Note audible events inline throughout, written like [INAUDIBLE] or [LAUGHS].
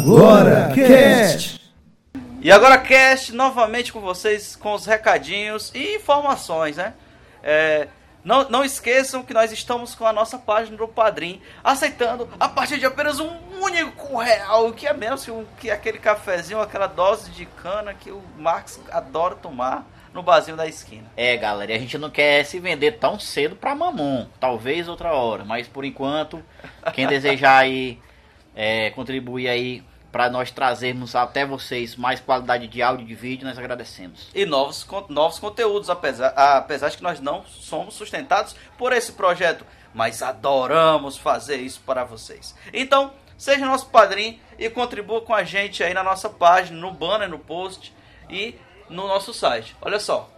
Agora Cast. E agora Cast novamente com vocês com os recadinhos e informações, né? É, não, não esqueçam que nós estamos com a nossa página do Padrim, aceitando a partir de apenas um único real, que é menos que, um, que aquele cafezinho, aquela dose de cana que o Marx adora tomar no barzinho da esquina. É, galera, a gente não quer se vender tão cedo pra mamon, talvez outra hora, mas por enquanto, quem desejar aí é, contribuir aí para nós trazermos até vocês mais qualidade de áudio e de vídeo, nós agradecemos. E novos, novos conteúdos, apesar, apesar de que nós não somos sustentados por esse projeto, mas adoramos fazer isso para vocês. Então, seja nosso padrinho e contribua com a gente aí na nossa página, no banner, no post e no nosso site. Olha só,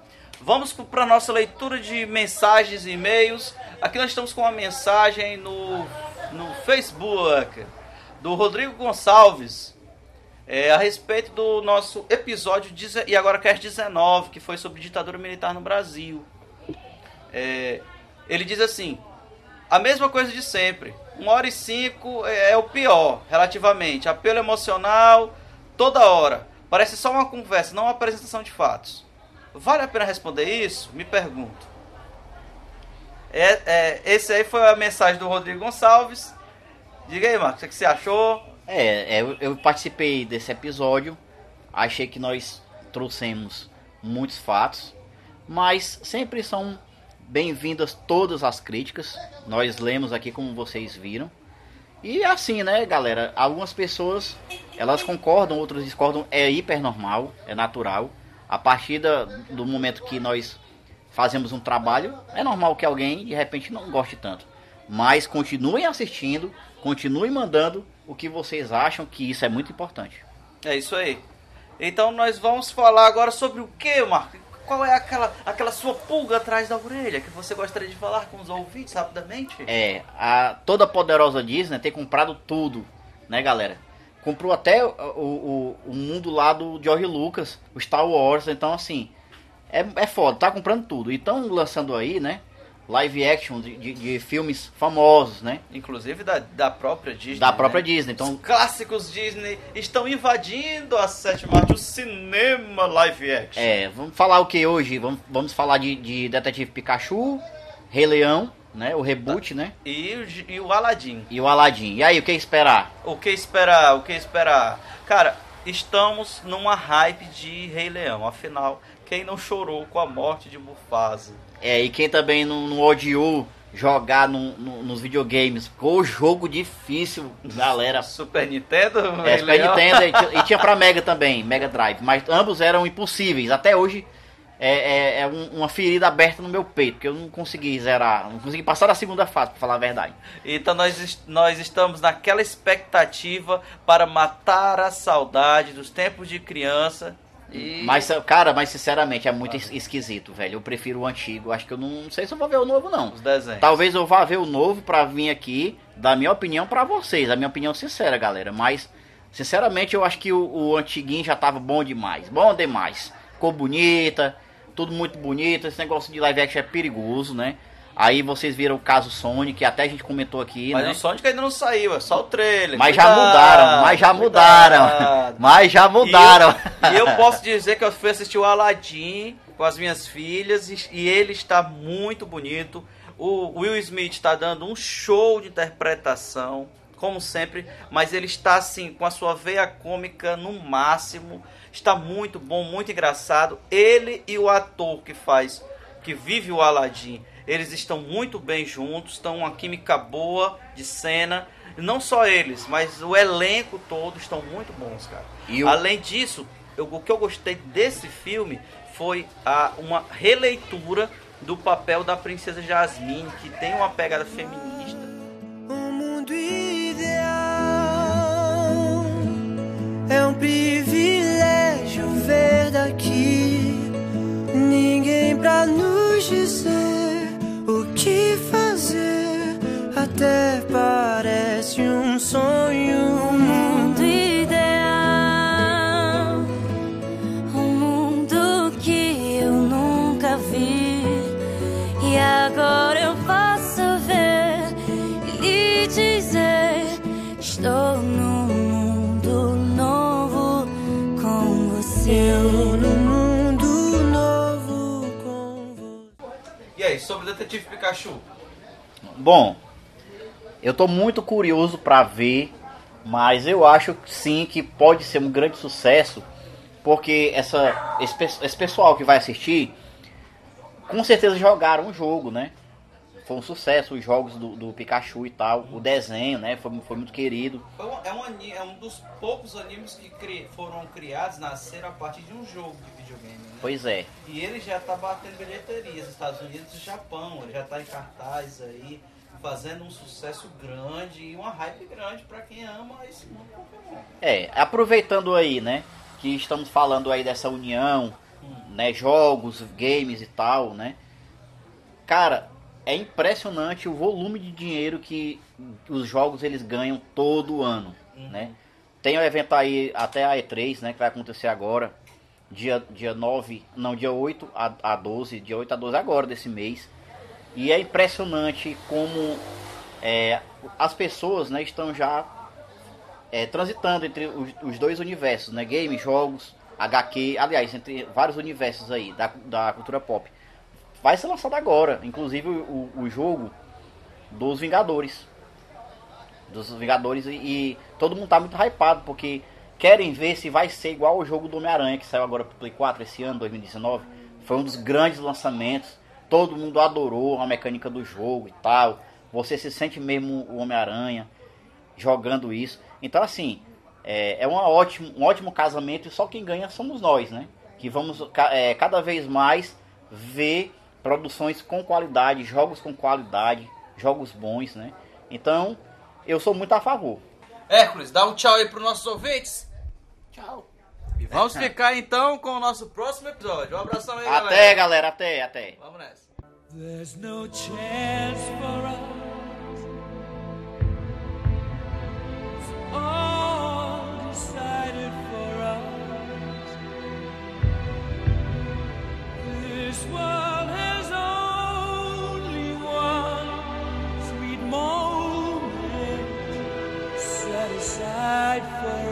vamos para a nossa leitura de mensagens e e-mails. Aqui nós estamos com uma mensagem no, no Facebook do Rodrigo Gonçalves é, a respeito do nosso episódio e agora cast 19, que foi sobre ditadura militar no Brasil. É, ele diz assim: a mesma coisa de sempre. Uma hora e cinco é, é o pior, relativamente. Apelo emocional toda hora. Parece só uma conversa, não uma apresentação de fatos. Vale a pena responder isso? Me pergunto. É, é, esse aí foi a mensagem do Rodrigo Gonçalves. Diga aí, Marcos, o que você achou? É, é, eu participei desse episódio. Achei que nós trouxemos muitos fatos, mas sempre são bem-vindas todas as críticas. Nós lemos aqui como vocês viram. E assim, né, galera? Algumas pessoas elas concordam, outras discordam. É hiper normal, é natural. A partir da, do momento que nós fazemos um trabalho, é normal que alguém de repente não goste tanto. Mas continuem assistindo, Continue mandando o que vocês acham que isso é muito importante. É isso aí. Então nós vamos falar agora sobre o que, Marco? Qual é aquela, aquela sua pulga atrás da orelha que você gostaria de falar com os ouvintes rapidamente? É, a toda poderosa Disney tem comprado tudo, né, galera? Comprou até o, o, o mundo lá do George Lucas, o Star Wars, então assim, é, é foda, tá comprando tudo. Então lançando aí, né? Live action de, de, de, filmes famosos, né? Inclusive da, da própria Disney. Da própria né? Disney. Então, Os clássicos Disney estão invadindo a sétima arte, o cinema live action. É, vamos falar o que hoje? Vamos, vamos falar de, de Detetive Pikachu, Rei Leão, né? O reboot, né? E, e o Aladdin. E o Aladdin. E aí, o que esperar? O que esperar? O que esperar? Cara, estamos numa hype de Rei Leão. Afinal, quem não chorou com a morte de Mufasa? É, e quem também não, não odiou jogar no, no, nos videogames. Ficou jogo difícil, galera. [LAUGHS] Super Nintendo? É, Super Nintendo e tinha, e tinha pra [LAUGHS] Mega também, Mega Drive. Mas ambos eram impossíveis. Até hoje é, é, é um, uma ferida aberta no meu peito, porque eu não consegui zerar, não consegui passar da segunda fase, pra falar a verdade. Então nós, nós estamos naquela expectativa para matar a saudade dos tempos de criança e... Mas, cara, mas sinceramente é muito esquisito, velho. Eu prefiro o antigo. Acho que eu não, não sei se eu vou ver o novo, não. Os desenhos. Talvez eu vá ver o novo pra vir aqui dar minha opinião para vocês. A minha opinião sincera, galera. Mas, sinceramente, eu acho que o, o antiguinho já tava bom demais. Bom demais. Ficou bonita, tudo muito bonito. Esse negócio de live action é perigoso, né? Aí vocês viram o caso Sonic, até a gente comentou aqui, mas né? o Sonic ainda não saiu, é só o trailer. Mas cuidado, já mudaram, mas já mudaram. Mas já mudaram. E eu, e eu, posso dizer que eu fui assistir o Aladdin com as minhas filhas e, e ele está muito bonito. O Will Smith está dando um show de interpretação, como sempre, mas ele está assim com a sua veia cômica no máximo. Está muito bom, muito engraçado. Ele e o ator que faz, que vive o Aladdin eles estão muito bem juntos, estão uma química boa de cena. Não só eles, mas o elenco todo estão muito bons, cara. O... Além disso, eu, o que eu gostei desse filme foi a, uma releitura do papel da princesa Jasmine, que tem uma pegada feminista. O mundo ideal é um privilégio ver daqui ninguém pra nos dizer que fazer. Até parece um sonho. Sobre o Detetive Pikachu? Bom, eu tô muito curioso pra ver, mas eu acho sim que pode ser um grande sucesso, porque essa, esse, esse pessoal que vai assistir, com certeza jogaram o jogo, né? Foi um sucesso os jogos do, do Pikachu e tal, o desenho, né? Foi, foi muito querido. É, um, é um dos poucos animes que cri- foram criados, nasceram a partir de um jogo de videogame, né? Pois é. E ele já tá batendo bilheterias nos Estados Unidos e Japão. Ele já tá em cartaz aí, fazendo um sucesso grande e uma hype grande pra quem ama esse mundo Pokémon. É, aproveitando aí, né, que estamos falando aí dessa união, né, jogos, games e tal, né? Cara, é impressionante o volume de dinheiro que os jogos eles ganham todo ano, né? Tem o evento aí até a E3, né, que vai acontecer agora, dia, dia 9, não, dia 8 a, a 12, dia 8 a 12 agora desse mês. E é impressionante como é, as pessoas, né, estão já é, transitando entre os, os dois universos, né? Game, jogos, HQ, aliás, entre vários universos aí da, da cultura pop. Vai ser lançado agora, inclusive o, o jogo dos Vingadores. Dos Vingadores e, e todo mundo tá muito hypado, porque querem ver se vai ser igual o jogo do Homem-Aranha que saiu agora pro Play 4 esse ano, 2019. Foi um dos grandes lançamentos. Todo mundo adorou a mecânica do jogo e tal. Você se sente mesmo o Homem-Aranha jogando isso. Então, assim, é, é ótimo, um ótimo casamento e só quem ganha somos nós, né? Que vamos é, cada vez mais ver produções com qualidade, jogos com qualidade, jogos bons, né? Então, eu sou muito a favor. Hércules, dá um tchau aí pros nossos ouvintes. Tchau. E vamos ficar então com o nosso próximo episódio. Um abração aí, Até, galera. galera, até, até. Vamos nessa. There's no chance for us. It's all decided for us. This world has only one sweet moment set aside for us.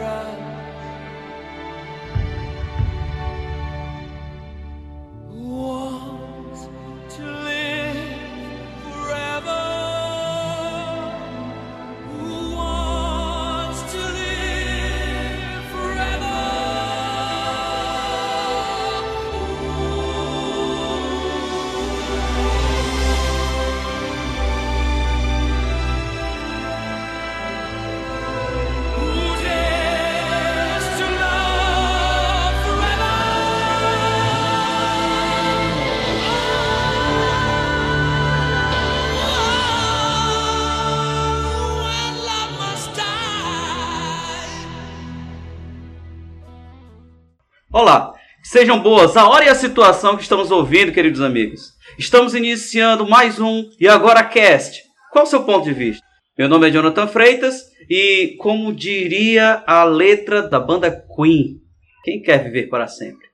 Sejam boas a hora e a situação que estamos ouvindo, queridos amigos. Estamos iniciando mais um E Agora Cast. Qual o seu ponto de vista? Meu nome é Jonathan Freitas e, como diria a letra da banda Queen, quem quer viver para sempre?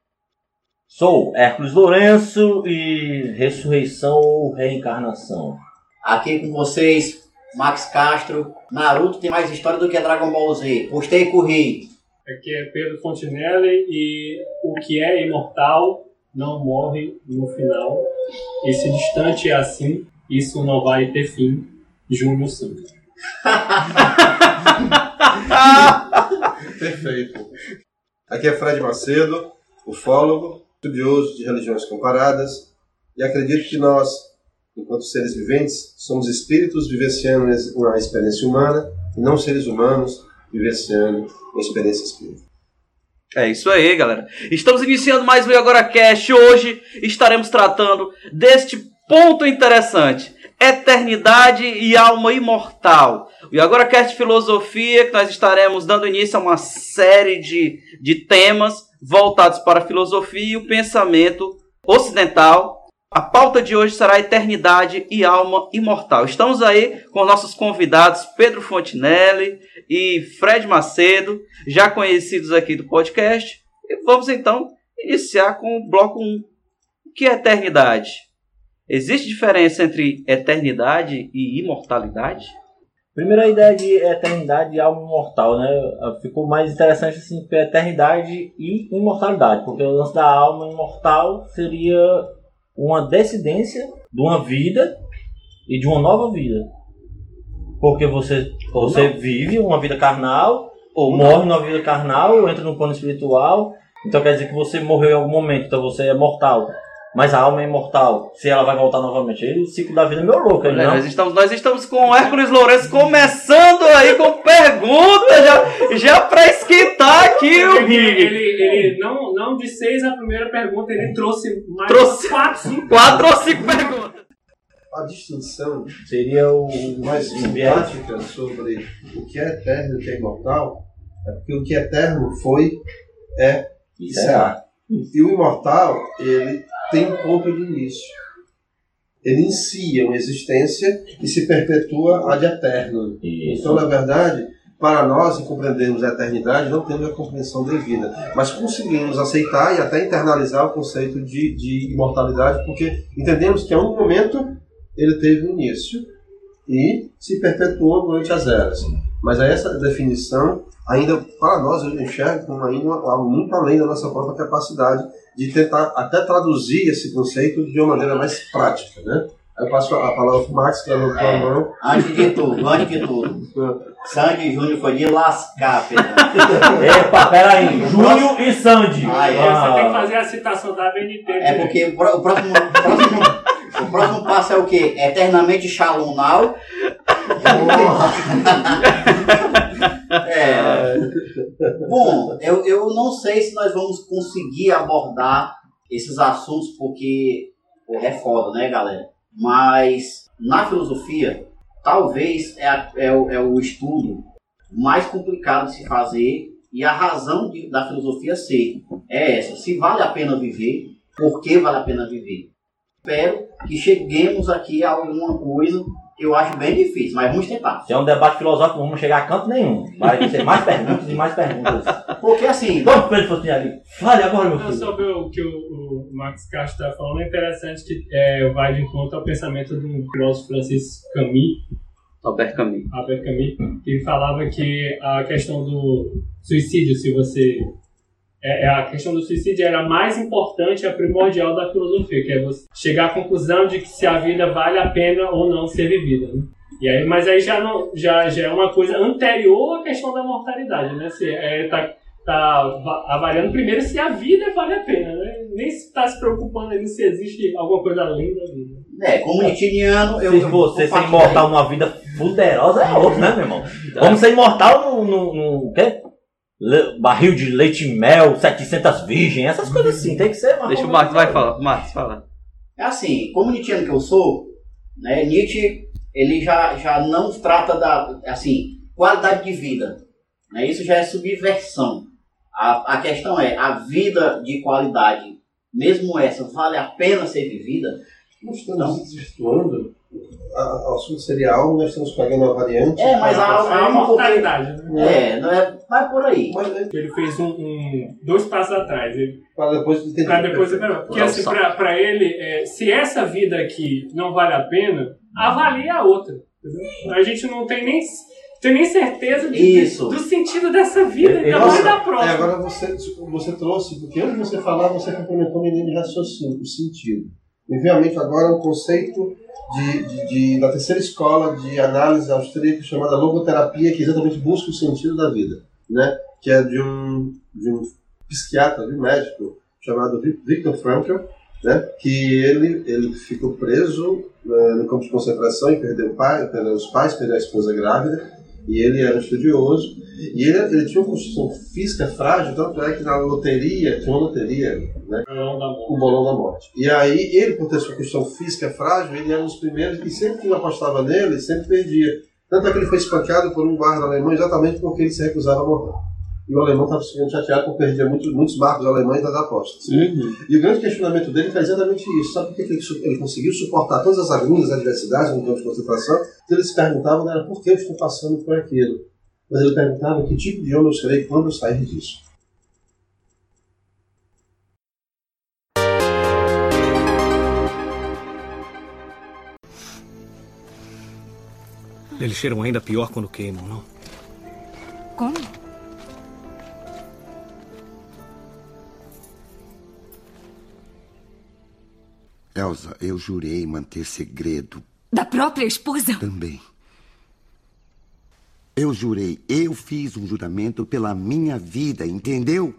Sou Hércules Lourenço e ressurreição ou reencarnação. Aqui com vocês, Max Castro. Naruto tem mais história do que Dragon Ball Z. Postei e corri. Aqui é Pedro Fontinelli e o que é imortal não morre no final. E se distante é assim, isso não vai ter fim. Júnior Santos. [LAUGHS] Perfeito. Aqui é Fred Macedo, ufólogo, estudioso de religiões comparadas, e acredito que nós, enquanto seres viventes, somos espíritos vivenciando uma experiência humana e não seres humanos vivenciando uma experiência espírita. É isso aí, galera. Estamos iniciando mais um Agora. Hoje estaremos tratando deste ponto interessante: eternidade e alma imortal. E Agora Cast Filosofia, que nós estaremos dando início a uma série de, de temas voltados para a filosofia e o pensamento ocidental. A pauta de hoje será eternidade e alma imortal. Estamos aí com nossos convidados Pedro Fontinelli e Fred Macedo, já conhecidos aqui do podcast. E vamos então iniciar com o bloco 1. O que é eternidade? Existe diferença entre eternidade e imortalidade? Primeiro a ideia de eternidade e alma imortal, né? Ficou mais interessante assim, que eternidade e imortalidade, porque o lance da alma imortal seria uma descendência de uma vida e de uma nova vida. Porque você, você vive uma vida carnal, ou morre numa vida carnal, entra no plano espiritual. Então quer dizer que você morreu em algum momento, então você é mortal. Mas a alma é imortal. Se ela vai voltar novamente. Aí o ciclo da vida é meio louco, aí, não? nós, estamos, nós estamos com o Hércules Lourenço começando aí com perguntas, já, já pra esquentar aqui o Ele, ele, ele não, não de seis a primeira pergunta, ele trouxe mais Trouxe. quatro, cinco. Quatro ou cinco perguntas. A distinção Seria o mais simpática sobre o que é eterno e o que é imortal é porque o que é eterno foi, é e será. E o imortal, ele tem um ponto de início. Ele inicia uma existência e se perpetua a de eterno. Isso. Então, na verdade, para nós, em compreendermos a eternidade, não temos a compreensão devida. Mas conseguimos aceitar e até internalizar o conceito de, de imortalidade, porque entendemos que a um momento ele teve um início e se perpetuou durante as eras. Mas essa definição, ainda para nós, eu enxergo como ainda algo muito além da nossa própria capacidade de tentar até traduzir esse conceito de uma maneira mais prática. Né? Aí eu passo a palavra para o Max, que levantou a mão. Antes de tudo, antes de tudo. Sandy Júnior foi de lascar, Pedro. [LAUGHS] Epa, peraí. Júnior e Sandy. Ah, é, Você tem que fazer a citação da BNT. É porque o, pró- o próximo, o próximo, o próximo passo é o quê? Eternamente Shalom Now. É. Bom, eu, eu não sei se nós vamos conseguir abordar esses assuntos porque é foda, né, galera? Mas na filosofia, talvez é, a- é, o, é o estudo mais complicado de se fazer e a razão de- da filosofia ser é essa. Se vale a pena viver, por que vale a pena viver? Espero que cheguemos aqui a alguma coisa que eu acho bem difícil, mas vamos tentar. Se é um debate filosófico, não vamos chegar a canto nenhum. Vai ter mais perguntas e mais perguntas. Porque assim, Vamos, Pedro Faustino ali. Fale agora, meu Não, filho. sobre o que o, o Max Castro está falando, é interessante que é, vai de encontro ao pensamento do filósofo Francis Camus, Albert Camus. Albert Camus, que falava que a questão do suicídio, se você. É, é a questão do suicídio era a mais importante, a primordial da filosofia, que é você chegar à conclusão de que se a vida vale a pena ou não ser vivida. né? E aí, mas aí já, não, já, já é uma coisa anterior à questão da mortalidade, né? Se, é, tá, tá va- avaliando primeiro se a vida vale a pena, né? Nem se está se preocupando ali se existe alguma coisa além da vida. é, como nitiniano, eu. Se eu você vou ser imortal numa vida poderosa é outro, né, meu irmão? Vamos ser imortal no, no, no quê? Le- barril de leite e mel, 700 virgens, essas coisas assim. Tem que ser uma Deixa o Marcos vai falar. Marcos, fala. É assim, como Nietzscheano que eu sou, né, Nietzsche ele já, já não trata da assim, qualidade de vida. Né, isso já é subversão. A, a questão é, a vida de qualidade, mesmo essa, vale a pena ser vivida? Nós estamos desvirtuando. A- O assunto seria algo, nós estamos pegando a variante. É, mas a, A, a alma porque... mortalidade, né? É, não é, vai por aí. Mas, é, Ele fez um, um- dois passos atrás. Ele para depois de Pra depois Porque assim, pra ele, é, se essa vida aqui não vale a pena, avalie a outra. entendeu? A gente não tem nem, tem nem certeza de, Isso. do sentido dessa vida, ainda mais da É, próxima. agora você, você trouxe, porque antes de você falar, você complementou de raciocínio, o sentido. E realmente agora é um conceito de, de- de- da terceira escola de análise austríaca chamada logoterapia, que exatamente busca o sentido da vida, né? Que é de um, de um psiquiatra, de um médico chamado Vi- Viktor Frankl, né? Que ele, ele ficou preso né, no campo de concentração e perdeu pai, perdeu os pais, perdeu a esposa grávida, e ele era um estudioso, e ele, ele tinha uma constituição física frágil, tanto é que na loteria, tinha uma loteria, né? O bolão da morte. E aí, ele, por ter sua questão física frágil, ele era um dos primeiros e sempre que apostava nele, sempre perdia. Tanto é que ele foi espancado por um guarda alemão exatamente porque ele se recusava a morrer. E o alemão estava ficando chateado porque perdia muitos, muitos marcos alemães das apostas. E o grande questionamento dele foi exatamente isso. Sabe por que ele, ele conseguiu suportar todas as agruras, as adversidades no campo de concentração? Então ele se perguntava não era por que eu estou passando por aquilo. Mas ele perguntava que tipo de homem eu serei quando eu sair disso. Eles cheiram ainda pior quando queimam, não? Como? Elsa, eu jurei manter segredo Da própria esposa? também. Eu jurei, eu fiz um juramento pela minha vida, entendeu?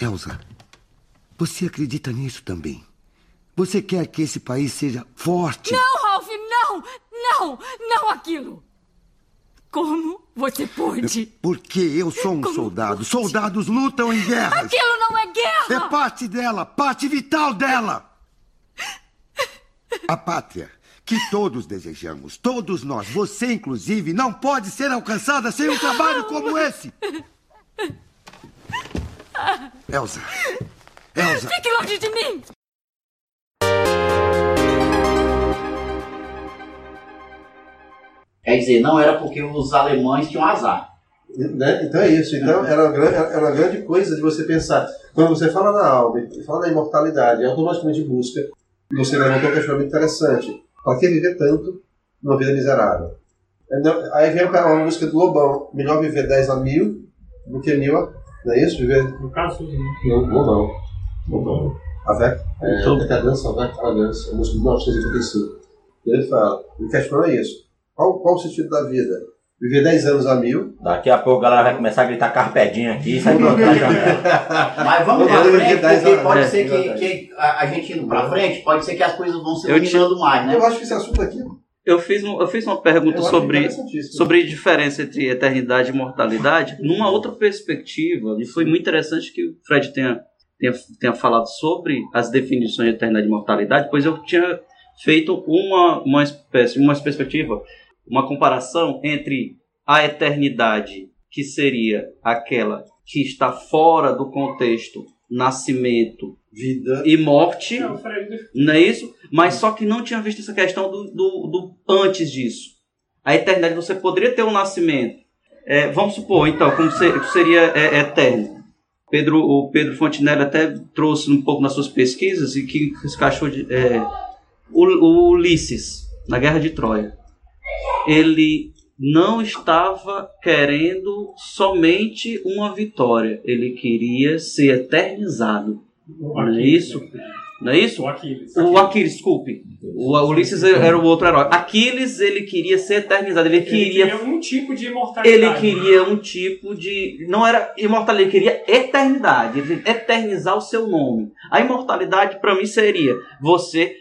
Elsa, você acredita nisso também? Você quer que esse país seja forte? Não, Ralph, não! Não! Não aquilo! Como você pôde? Porque eu sou um soldado. Soldados lutam em guerras. Aquilo não é É guerra! parte dela, parte vital dela. A pátria que todos desejamos, todos nós, você inclusive, não pode ser alcançada sem um trabalho como esse. Elsa. Elsa. Fique longe de mim! Quer dizer, não era porque os alemães tinham azar. Né? Então é isso. Então era uma, grande, era uma grande coisa de você pensar. Quando você fala na alma, e fala na imortalidade, automaticamente busca. E você levantou um questionamento interessante. Para que viver tanto numa vida miserável? É, Aí vem uma música do Lobão. Melhor viver 10 a mil do que mil a... Não é isso? Viver... No caso? Não, Lobão. Lobão. Avec, é, Decadência, Avec, Arrogância. A música de 1985. E ele fala, ele questiona isso. Qual, qual o sentido da vida? Viver 10 anos a mil Daqui a pouco a galera vai começar a gritar carpedinha aqui e sai pra outra janela. Mas vamos pra podemos frente, porque pode é, ser que, que a, a gente indo pra frente, pode ser que as coisas vão se iluminando mais, né? Eu acho que esse assunto aqui Eu fiz, um- eu fiz uma pergunta sobre, sobre a diferença entre eternidade e mortalidade numa outra perspectiva. E foi muito interessante que o Fred tenha, tenha, tenha falado sobre as definições de eternidade e mortalidade, pois eu tinha feito uma, uma espécie, uma perspectiva, uma comparação entre a eternidade, que seria aquela que está fora do contexto nascimento Vida. e morte, não é isso? Mas só que não tinha visto essa questão do, do, do antes disso. A eternidade, você poderia ter um nascimento. É, vamos supor, então, como se- seria é, eterno. Pedro, o Pedro Fontinelli até trouxe um pouco nas suas pesquisas e que encaixou de, é, o, o Ulisses, na Guerra de Troia. Ele não estava querendo somente uma vitória, ele queria ser eternizado. O Não é isso? né? Não é isso? O Aquiles. O Aquiles, desculpe. O Ulisses era o outro herói. Aquiles, ele queria ser eternizado. Ele Ele queria. queria um tipo de imortalidade. Ele queria um tipo de. Não era imortalidade, ele queria eternidade. Ele queria eternizar o seu nome. A imortalidade, para mim, seria você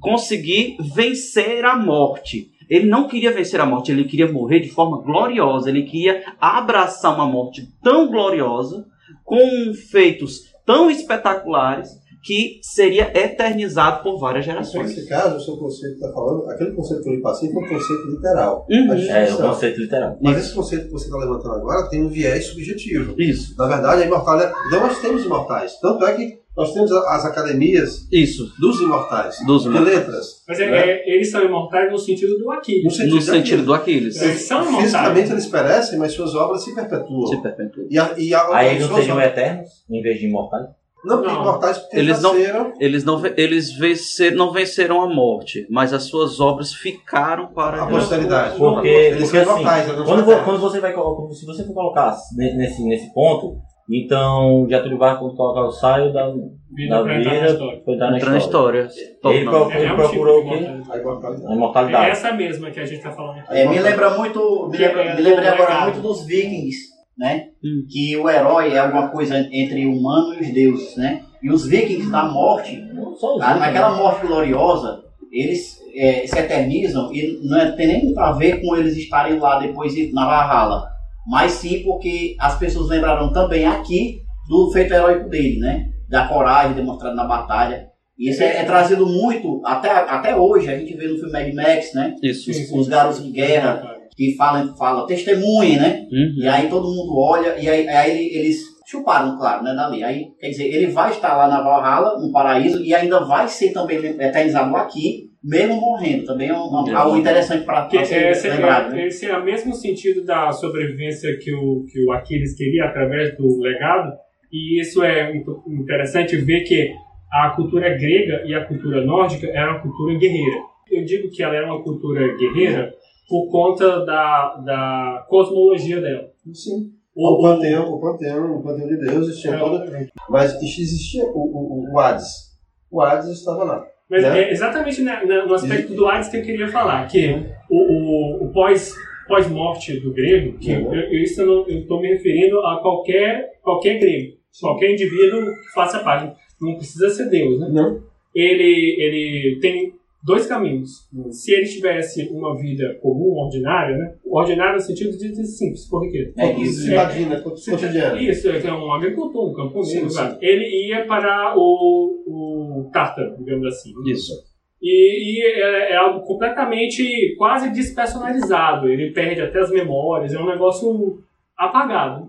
conseguir vencer a morte. Ele não queria vencer a morte, ele queria morrer de forma gloriosa. Ele queria abraçar uma morte tão gloriosa, com feitos tão espetaculares, que seria eternizado por várias gerações. Nesse caso, o seu conceito que está falando, aquele conceito que eu lhe passei foi um conceito literal. Uhum. É, o distinção. conceito literal. Mas esse conceito que você está levantando agora tem um viés subjetivo. Isso, Na verdade, a imortalidade. Então, nós temos imortais. Tanto é que nós temos as academias isso. dos imortais. Dos de letras. Mas é, né? é, eles são imortais no sentido do No Aquiles. sentido, No sentido do Aquiles. Eles são imortais. Fisicamente eles perecem, mas suas obras se perpetuam. Se perpetua. E a, e a, Aí eles não seriam obras- eternos, em vez de imortais? Não, porque Não. imortais porque Eles não- nasceram. Eles não, eles vencer, não venceram a morte, mas as suas obras ficaram para A posteridade. Porque, Eles porque são assim, não quando, quando você vai se você for colocar ne- nesse, nesse ponto, então Getúlio Vargas quando colocar o saio da, Vida da na vida história. foi dar na entrar na história. história. Ele, pro- ele É um procurou tipo o quê? imortalidade. A imortalidade. A É essa mesma que a gente está falando aqui. É, me lembra muito, me, lembra, É, me lembrei agora muito dos vikings, né? Hum. Que o herói é alguma coisa entre o humano e os deuses, né? E os vikings da morte, outros, naquela morte gloriosa, eles é, se eternizam e não é- tem nem a ver com eles estarem lá depois na Valhalla, mas sim porque as pessoas lembraram também aqui do feito heróico dele, né? Da coragem demonstrada na batalha. E isso é, é trazido muito, até, até hoje, a gente vê no filme Mad Max, né? Isso. Sim. Os garotos de guerra que falam, falam testemunhem, né? Uhum. E aí todo mundo olha, e aí, aí ele- eles chuparam, claro, né, dali. Aí, quer dizer, ele vai estar lá na Valhalla, no paraíso, e ainda vai ser também eternizado aqui, mesmo morrendo. Também é um, um- algo interessante para ser esse, lembrado, é, né? esse é o mesmo sentido da sobrevivência que o, que o Aquiles queria através do legado. E isso é interessante ver que a cultura grega e a cultura nórdica era uma cultura guerreira. Eu digo que ela era uma cultura guerreira por conta da, da cosmologia dela. Sim. O- O panteão, o panteão, o panteão de deuses tinha É, todo. Mas existia o, o, o Hades. O Hades estava lá. Mas Né? é exatamente na- na- no aspecto do Hades que eu queria falar, que o, o, o pós, pós-morte do grego, que Uhum. eu, isso eu estou me referindo a qualquer, qualquer grego, qualquer indivíduo que faça parte. Não precisa ser Deus, né? Não. Ele, ele tem dois caminhos. Se ele tivesse uma vida comum, ordinária, né? Ordinária no sentido de de simples, corriqueiro. É isso. Cidadina, cotidiana. Isso, é é um agricultor, um camponês. Sim. Ele ia para o, o Tártaro, digamos assim. Isso. E, e é, é algo completamente quase despersonalizado. Ele perde até as memórias, é um negócio apagado.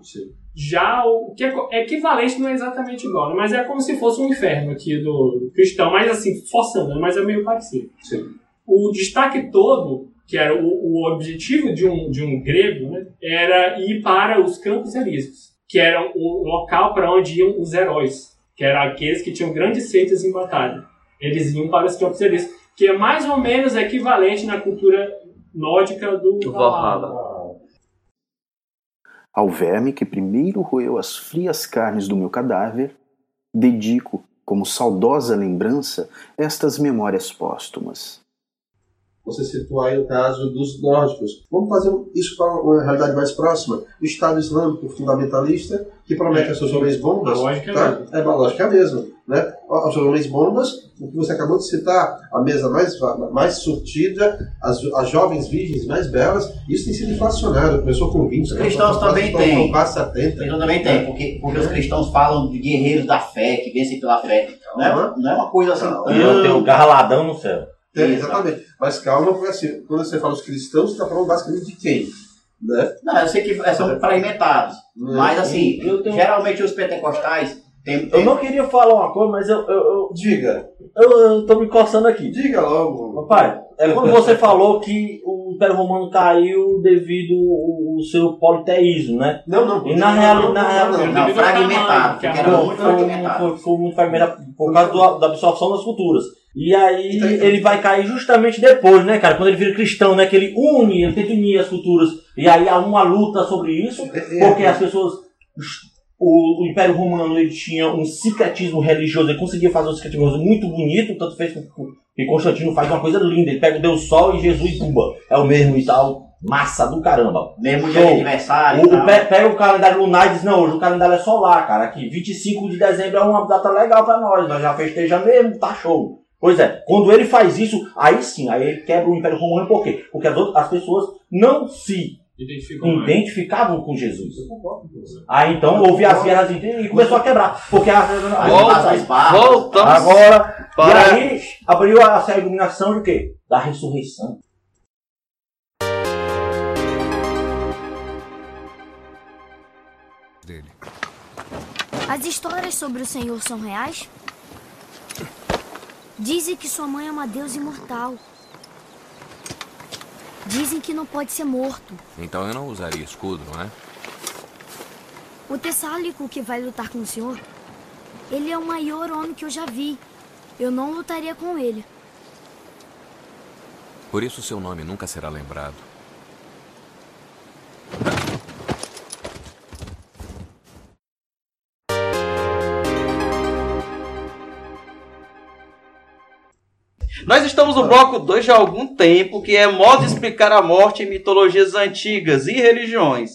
Já o que é é equivalente não é exatamente igual, né? mas é como se fosse um inferno aqui do, do cristão, mas assim, forçando, né? mas é meio parecido. Sim. O destaque todo, que era o, o objetivo de um, de um grego, né? era ir para os campos elíseos, que era o local para onde iam os heróis, que eram aqueles que tinham grandes feitos em batalha. Eles iam para os campos elíseos, que é mais ou menos equivalente na cultura nórdica do Do Valhalla. Ao verme que primeiro roeu as frias carnes do meu cadáver, dedico, como saudosa lembrança, estas memórias póstumas. Você citou aí o caso dos nórdicos. Vamos fazer isso para uma realidade mais próxima. O Estado Islâmico fundamentalista, que promete aos seus homens bombas. A lógica é tá? a mesma. É, a lógica é a mesma. Né? Aos seus homens bombas, o que você acabou de citar, a mesa mais, mais surtida, as, as jovens virgens mais belas, isso tem sido inflacionado. Começou com 20, Os cristãos também têm. Quase 70. Cristão também tem, porque, porque os cristãos falam de guerreiros da fé, que vencem pela fé. Não é, não é uma coisa assim Não. E eu tenho um garraladão no céu. Tem, exatamente. Mas calma, porque assim, quando você fala os cristãos, você está falando basicamente de quem? Né? Não, eu sei que são fragmentados. Mas assim, Eu tenho- geralmente os pentecostais tem, Eu tem- não queria falar uma coisa, mas eu, eu, eu, Diga, eu, eu tô me coçando aqui. diga logo. Papai, é quando você falou que o Império Romano caiu devido ao seu politeísmo, né? Não, não. E na real- na real- não, Não, fragmentado, porque era muito Foi, fragmentado. foi, muito fragmentado por causa do- da absorção das culturas. E aí Entendi. ele vai cair justamente depois, né, cara? Quando ele vira cristão, né? Que ele une, ele tenta unir as culturas. E aí há uma luta sobre isso, É, porque as pessoas. O, o Império Romano ele tinha um secretismo religioso, ele conseguia fazer um secretismo muito bonito, tanto fez que- que Constantino faz uma coisa linda. Ele pega o Deus Sol e Jesus e Pumba. É o mesmo e tal. Massa do caramba. mesmo dia de aniversário O, e o pega o calendário lunar e diz, não, hoje o calendário é solar, cara. Aqui, 25 de dezembro é uma data legal pra nós, nós já festeja mesmo, tá show. Pois é, quando ele faz isso, aí sim, aí ele quebra o Império Romano, por quê? Porque as, outras, as pessoas não se. Identificavam com Jesus. Aí então houve as guerras inteiras e começou a quebrar. Porque a, a- Volta, as barras. Voltamos agora, para- e aí abriu a, essa iluminação de quê? Da ressurreição. dele. As histórias sobre o Senhor são reais? Dizem que sua mãe é uma deusa imortal. Dizem que não pode ser morto. Então eu não usaria escudo, não é? O Tessálico que vai lutar com o Senhor, ele é o maior homem que eu já vi. Eu não lutaria com ele. Por isso seu nome nunca será lembrado. Nós estamos no bloco 2 já há algum tempo, que é modo de explicar a morte em mitologias antigas e religiões.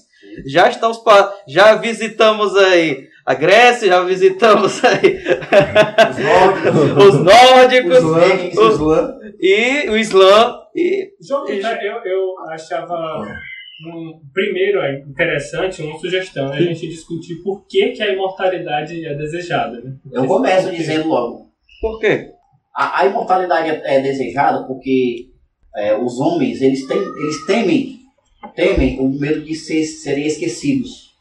Já estamos pa- já visitamos aí a Grécia, já visitamos [LAUGHS] aí os nórdicos, os- Islã. e o Islã e João, eu, eu achava um, primeiro é interessante uma sugestão né, a gente discutir por que, que a imortalidade é desejada. Né? Eu começo dizendo logo. por quê? A, a imortalidade é, é desejada porque é, os homens eles, têm, eles temem, temem o medo de ser, serem esquecidos.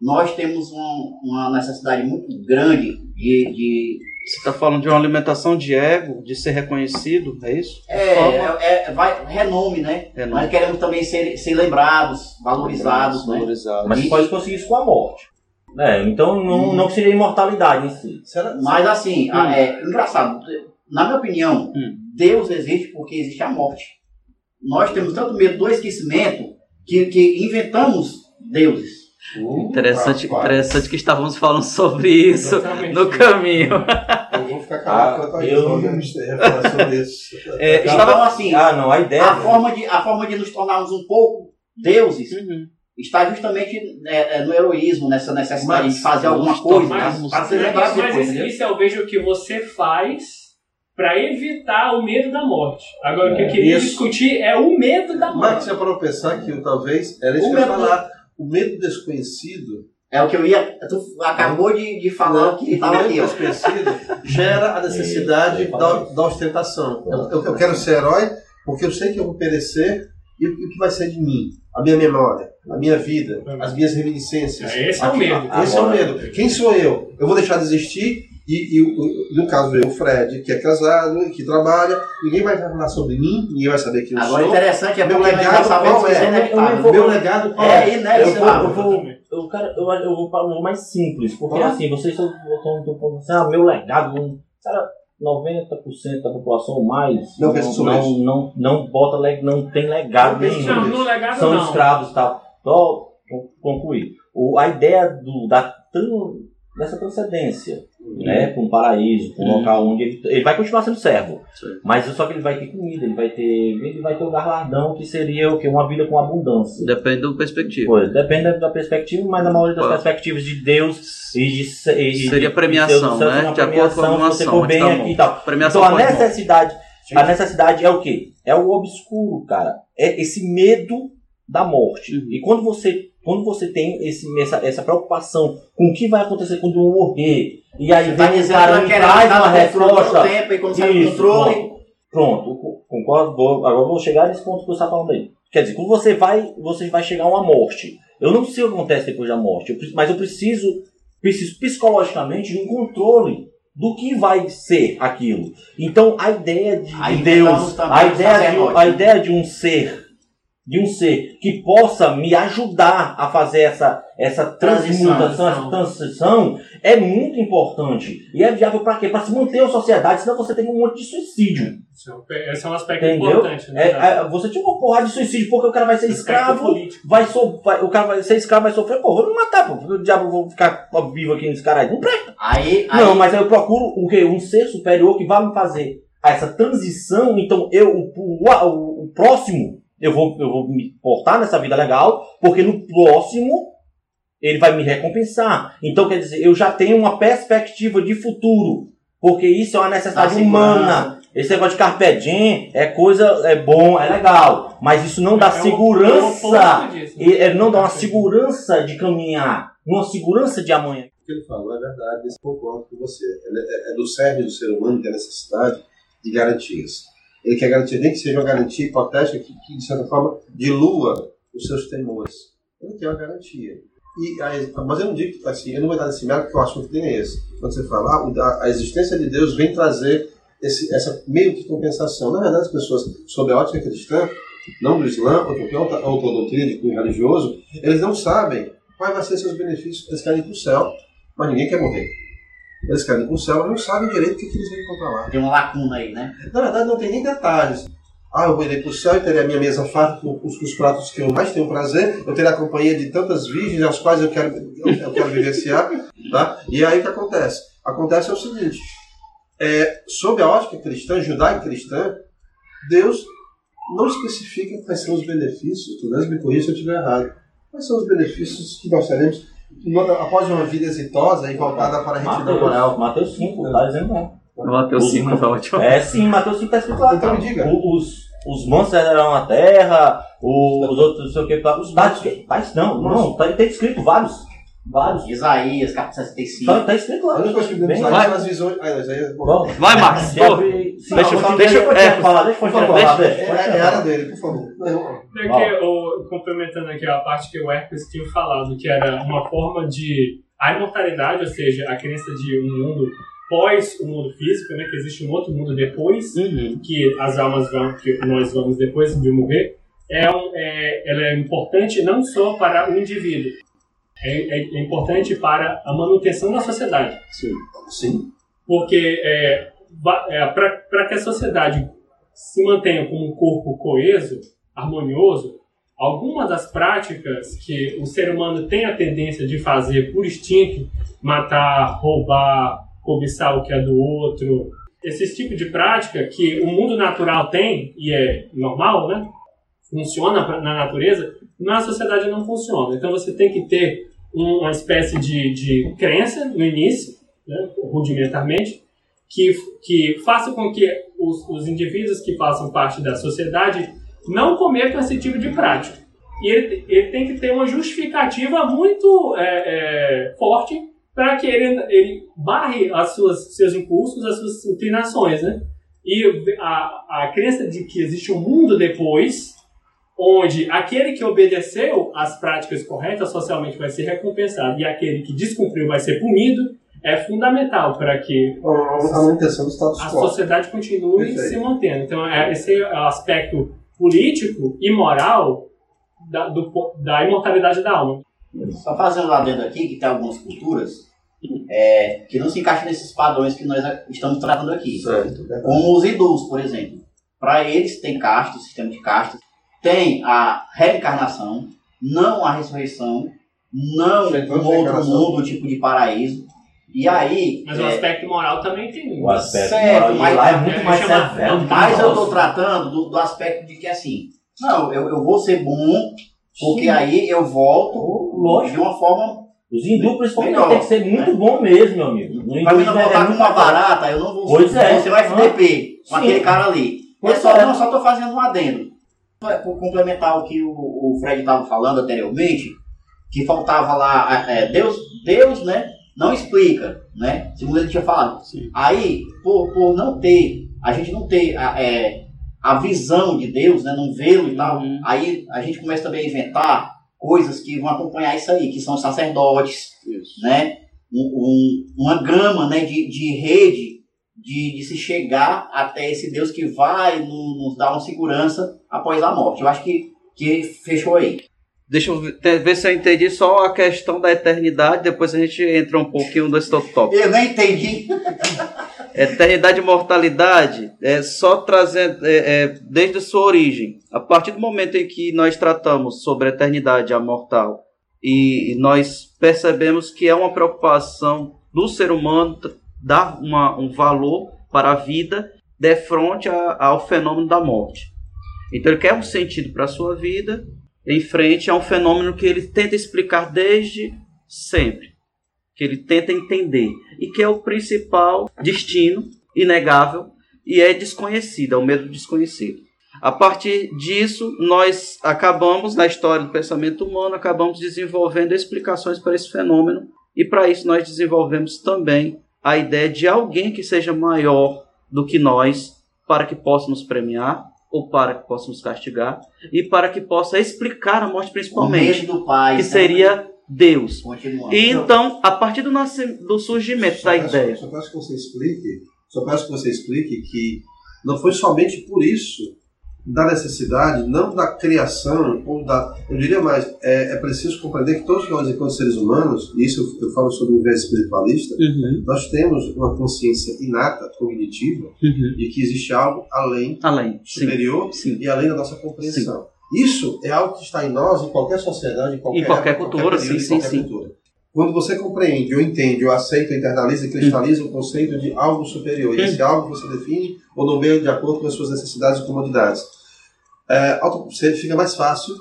Nós temos um- uma necessidade muito grande de, de Você está falando de uma alimentação de ego, de ser reconhecido, é isso? é, é- é- vai, renome, né? Renome. Nós queremos também ser, ser lembrados, valorizados, né? Valorizados. Mas E- pode conseguir isso com a morte. É, então não, Hum. não seria imortalidade em si. Será? Mas assim, a- é engraçado. Na minha opinião, Hum. Deus existe porque existe a morte. Nós temos tanto medo do esquecimento que, que inventamos deuses. Interessante, rapaz. interessante que estávamos falando sobre isso Exatamente. no caminho. Eu vou ficar calado quanto a isso. eu- ia falar sobre isso. É, Então, estava assim, Ah, não, a ideia. a forma, de, a forma de nos tornarmos um pouco deuses Uhum. Está justamente é, é, no heroísmo, nessa necessidade Mas de fazer alguma coisa, tornarmos né? para ser Mas, mas depois. isso, isso eu vejo o que você faz para evitar o medo da morte. Agora, o que eu É, queria isso. discutir é o medo da Mas morte. você parou pensar que talvez era isso O que eu ia medo- falar. O medo desconhecido. É o que eu ia. Tu acabou de, de falar o que o estava medo aqui, ó. desconhecido gera a necessidade Isso, da, da ostentação. Eu, eu- eu quero ser herói porque eu sei que eu vou perecer e o, que vai ser de mim? A minha memória, a minha vida, as minhas reminiscências. É, esse é o medo. Esse é o Agora- medo. Quem sou eu? Eu vou deixar de existir e, e no caso eu, o Fred, que é casado, que trabalha, ninguém vai falar sobre mim, ninguém vai saber quem eu Agora, sou. interessante é Meu porque nós legado qual que é é? inevitável. vou- Meu legado qual É é? Eu vou, inevitável. eu vou, eu, cara, eu, eu vou para mais simples, porque Ah. assim, vocês estão falando assim, ah, meu legado, cara, 90% da população ou mais Não não, isso. não, não, bota, não tem legado nenhum. Não, São não. escravos e tal. Só con- concluir. O, a ideia do, da, tran- dessa transcendência, né, para um paraíso, para um Uhum. local onde ele, ele vai continuar sendo servo, Sim. mas só que ele vai ter comida, ele vai ter, ele vai ter o galardão que seria o que uma vida com abundância. Depende do perspectiva. Pois, depende da perspectiva, mas na maioria das Pô. perspectivas de Deus e de, e de Seria de premiação, Deus céu, né? uma De acordo com a premiação, se você ação, for onde bem tá e tal. Premiação Então a necessidade, a necessidade é o quê? É o obscuro, cara. É esse medo da morte. Uhum. E quando você, quando você tem esse, essa, essa preocupação com o que vai acontecer quando eu morrer, e aí Você vem cara que e traz uma o resposta. tempo e Isso, controle. pronto. Pronto, co- concordo. Vou, agora vou chegar nesse ponto que você está falando aí. Quer dizer, quando você vai, você vai chegar a uma morte. Eu não sei o que acontece depois da morte, mas eu preciso, preciso psicologicamente de um controle do que vai ser aquilo. Então a ideia de, Deus, a o ideia, de, a ideia de um ser, de um ser que possa me ajudar a fazer essa, essa transmutação, essa transição, é muito importante. E é viável para quê? Para se manter a sociedade, senão você tem um monte de suicídio. Esse é um aspecto Entendeu? importante. Né? É, é, você tinha uma porrada de suicídio porque o cara vai ser Aspecto escravo, político. vai, so, vai- o cara vai ser escravo, vai sofrer, pô, vou me matar, pô, o diabo eu vou ficar vivo aqui nesse cara aí. Não presta. Aí, aí, Não, mas aí eu procuro o quê? Um ser superior que vai me fazer essa transição, então eu, o, o, o- o próximo, eu vou, eu vou me portar nessa vida legal, porque no próximo ele vai me recompensar. Então, quer dizer, eu já tenho uma perspectiva de futuro, porque isso é uma necessidade Dá humana. Esse negócio de carpe diem é coisa, é bom, é legal, mas isso não dá É segurança, é disso, né? é, não dá uma segurança de caminhar, uma segurança de amanhã. O que ele falou é verdade, eu concordo com você. É, é do cerne do ser humano que é a necessidade de garantias. Ele quer garantir, nem que seja uma garantia hipotética que, que, de certa forma, dilua os seus temores. Ele quer uma garantia. E a- mas eu não digo que assim, eu não vou dar esse mérito porque o assunto nem é esse. Quando você fala, ah, a, a existência de Deus vem trazer esse, essa meio que compensação. Na verdade, as pessoas, sob a ótica cristã, não do Islã, ou qualquer outra, outra doutrina de cunho religioso, eles não sabem quais vão ser seus benefícios. Eles querem ir para o céu, mas ninguém quer morrer. Eles querem para o céu, mas não sabem direito o que, que eles vão encontrar lá. tem uma lacuna aí, né? Na verdade, não tem nem detalhes. Ah, eu vou ir para o céu e terei a minha mesa farta com os, com os pratos que eu mais tenho prazer. Eu terei a companhia de tantas virgens as quais eu quero, eu, eu quero vivenciar. Tá? E aí o que acontece? Acontece é o seguinte: é, sob a ótica cristã, judaico-cristã, Deus não especifica quais são os benefícios. Tu me corrija se eu estiver errado. Quais são os benefícios que nós teremos após uma vida exitosa e voltada para a retidão moral? Mateus 5, tá dizendo não. Mateus 5 foi ótimo. É sim, Mateus 5 tá escrito lá. Então cara. me diga. O- Os, os monstros herdarão a terra, os outros, não sei o que. Tá, tá, escrito- tá, não, não, tá, tem escrito vários. Vários. Isaías, capítulo 65. Tá, tá escrito lá. A única coisa que Vai. visões. Ah, não, isso aí é- Bom, Vai, Marcos. sim, deixa eu- deixa eu- deixa é, eu falar, deixa eu falar. é, deixa é, é a área dele, por favor. Não, É que, o- complementando aqui a parte que o Hercules tinha falado, que era uma forma de. A imortalidade, ou seja, a crença de um mundo pós o mundo físico, né, que existe um outro mundo depois, que as almas vão, que nós vamos depois de morrer, é, um, é, ela é importante não só para o indivíduo, é, é- é importante para a manutenção da sociedade. Sim. Porque é, para que a sociedade se mantenha como um corpo coeso, harmonioso, algumas das práticas que o ser humano tem a tendência de fazer por instinto, matar, roubar, cobiçar o que é do outro, esse tipo de prática que o mundo natural tem e é normal, né? Funciona na natureza, na sociedade não funciona. Então você tem que ter uma espécie de, de crença no início, né? rudimentarmente, que, que faça com que os, os indivíduos que façam parte da sociedade não cometam esse tipo de prática. E ele, ele tem que ter uma justificativa muito é, é, forte para que ele, ele barre as suas, seus impulsos, as suas inclinações, né? E a, a crença de que existe um mundo depois, onde aquele que obedeceu às práticas corretas socialmente vai ser recompensado e aquele que descumpriu vai ser punido, é fundamental para que A manutenção do status a quo. sociedade continue Perfeito. se mantendo. Então, é, esse é o aspecto político e moral da, do da imortalidade da alma. Só fazendo lá dentro aqui, que tem algumas culturas é, que não se encaixam nesses padrões que nós estamos tratando aqui. Certo. Como os hindus, por exemplo. Para eles tem castas, sistema de castas, tem a reencarnação, não a ressurreição, não um outro mundo, tipo de paraíso. E aí. Mas o é, aspecto moral também tem. O aspecto Certo, moral mas- lá é muito é, mais severo. Mas eu estou tratando do, do aspecto de que assim, não, eu, eu vou ser bom, porque aí eu volto Lógico. de uma forma. Os hindus, principalmente, Melhor, tem que ser muito bom mesmo, meu amigo. Pra mim não é voltar com uma barata, eu não vou, Pois é. ser um FDP com Sim. aquele cara ali. É Pois só, é. não, só tô fazendo um adendo. Por complementar o que o, o Fred estava falando anteriormente, que faltava lá, é, Deus, Deus, né, não explica, né, segundo ele tinha falado. Aí, por, por não ter, a gente não ter a, é, a visão de Deus, né, não vê-lo e tal, Uhum. aí a gente começa também a inventar coisas que vão acompanhar isso aí, que são sacerdotes, né, um- um- uma gama né, de, de rede de, de se chegar até esse Deus que vai no- nos dar uma segurança após a morte. Eu acho que, que fechou aí. Deixa eu ver, se eu entendi só a questão da eternidade, depois a gente entra um pouquinho nesse outro tópico. Eu nem entendi. [LAUGHS] Eternidade e mortalidade é só trazendo é, é, desde a sua origem. A partir do momento em que nós tratamos sobre a eternidade a mortal e, e nós percebemos que é uma preocupação do ser humano dar uma, um valor para a vida de frente ao fenômeno da morte. Então ele quer um sentido para a sua vida em frente a um fenômeno que ele tenta explicar desde sempre que ele tenta entender e que é o principal destino inegável e é desconhecido, é o medo do desconhecido. A partir disso, nós acabamos, na história do pensamento humano, acabamos desenvolvendo explicações para esse fenômeno e para isso nós desenvolvemos também a ideia de alguém que seja maior do que nós para que possa nos premiar ou para que possa nos castigar e para que possa explicar a morte principalmente, do pai. que né? seria Deus. E então, a partir do, nasci- do surgimento Só da peço- ideia. Só peço que você explique, só peço que você explique que não foi somente por isso da necessidade, não da criação, ou da. Eu diria mais, é, é preciso compreender que todos nós, enquanto seres humanos, e isso eu, eu falo sobre o viés espiritualista, Uhum, nós temos uma consciência inata, cognitiva, uhum. de que existe algo além, Além, sim. superior sim. e além da nossa compreensão. Isso é algo que está em nós, em qualquer sociedade, em qualquer, Em qualquer época, cultura, período, sim, em sim, qualquer sim. cultura. Quando você compreende, ou entende, ou aceita, internaliza e cristaliza o conceito de algo superior, e esse algo você define ou nomeia de acordo com as suas necessidades e comodidades, é, fica mais fácil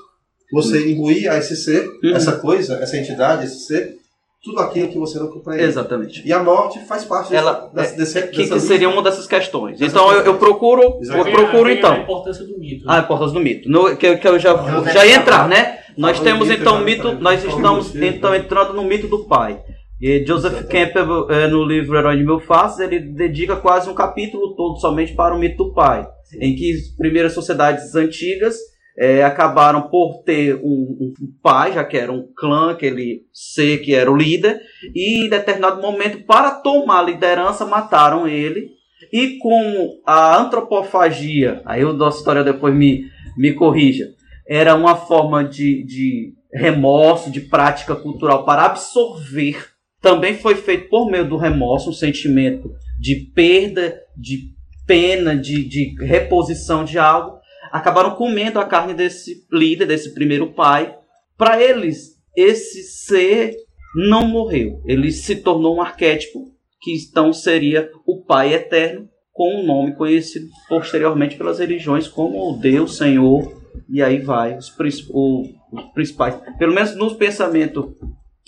você imbuir a esse ser, Hum. essa coisa, essa entidade, esse ser, tudo aquilo que você não compreende. Exatamente. E a morte faz parte Ela- desse, desse, Que, dessa que seria uma dessas questões. Dessas Então eu, eu questões. procuro, eu procuro então. A importância do mito. Ah, a importância do mito. No, que, que eu já, já ia entrar, né? Nós temos então mito, nós falando estamos então entrando no mito do pai. E Joseph Campbell, eh, no livro Herói de Mil Faces, ele dedica quase um capítulo todo somente para o mito do pai, em que as primeiras sociedades antigas eh, acabaram por ter um, um pai, já que era um clã, aquele ser que era o líder, e em determinado momento, para tomar a liderança, mataram ele. E com a antropofagia, aí o nosso história depois me, me corrija, era uma forma de, de remorso, de prática cultural para absorver. Também foi feito por meio do remorso, um sentimento de perda, de pena, de, de reposição de algo. acabaram comendo a carne desse líder, desse primeiro pai. Para eles, esse ser não morreu. Ele se tornou um arquétipo que então seria o Pai Eterno, com um nome conhecido posteriormente pelas religiões como o Deus, Senhor, e aí vai, os, princ- o- os principais. Pelo menos no pensamento,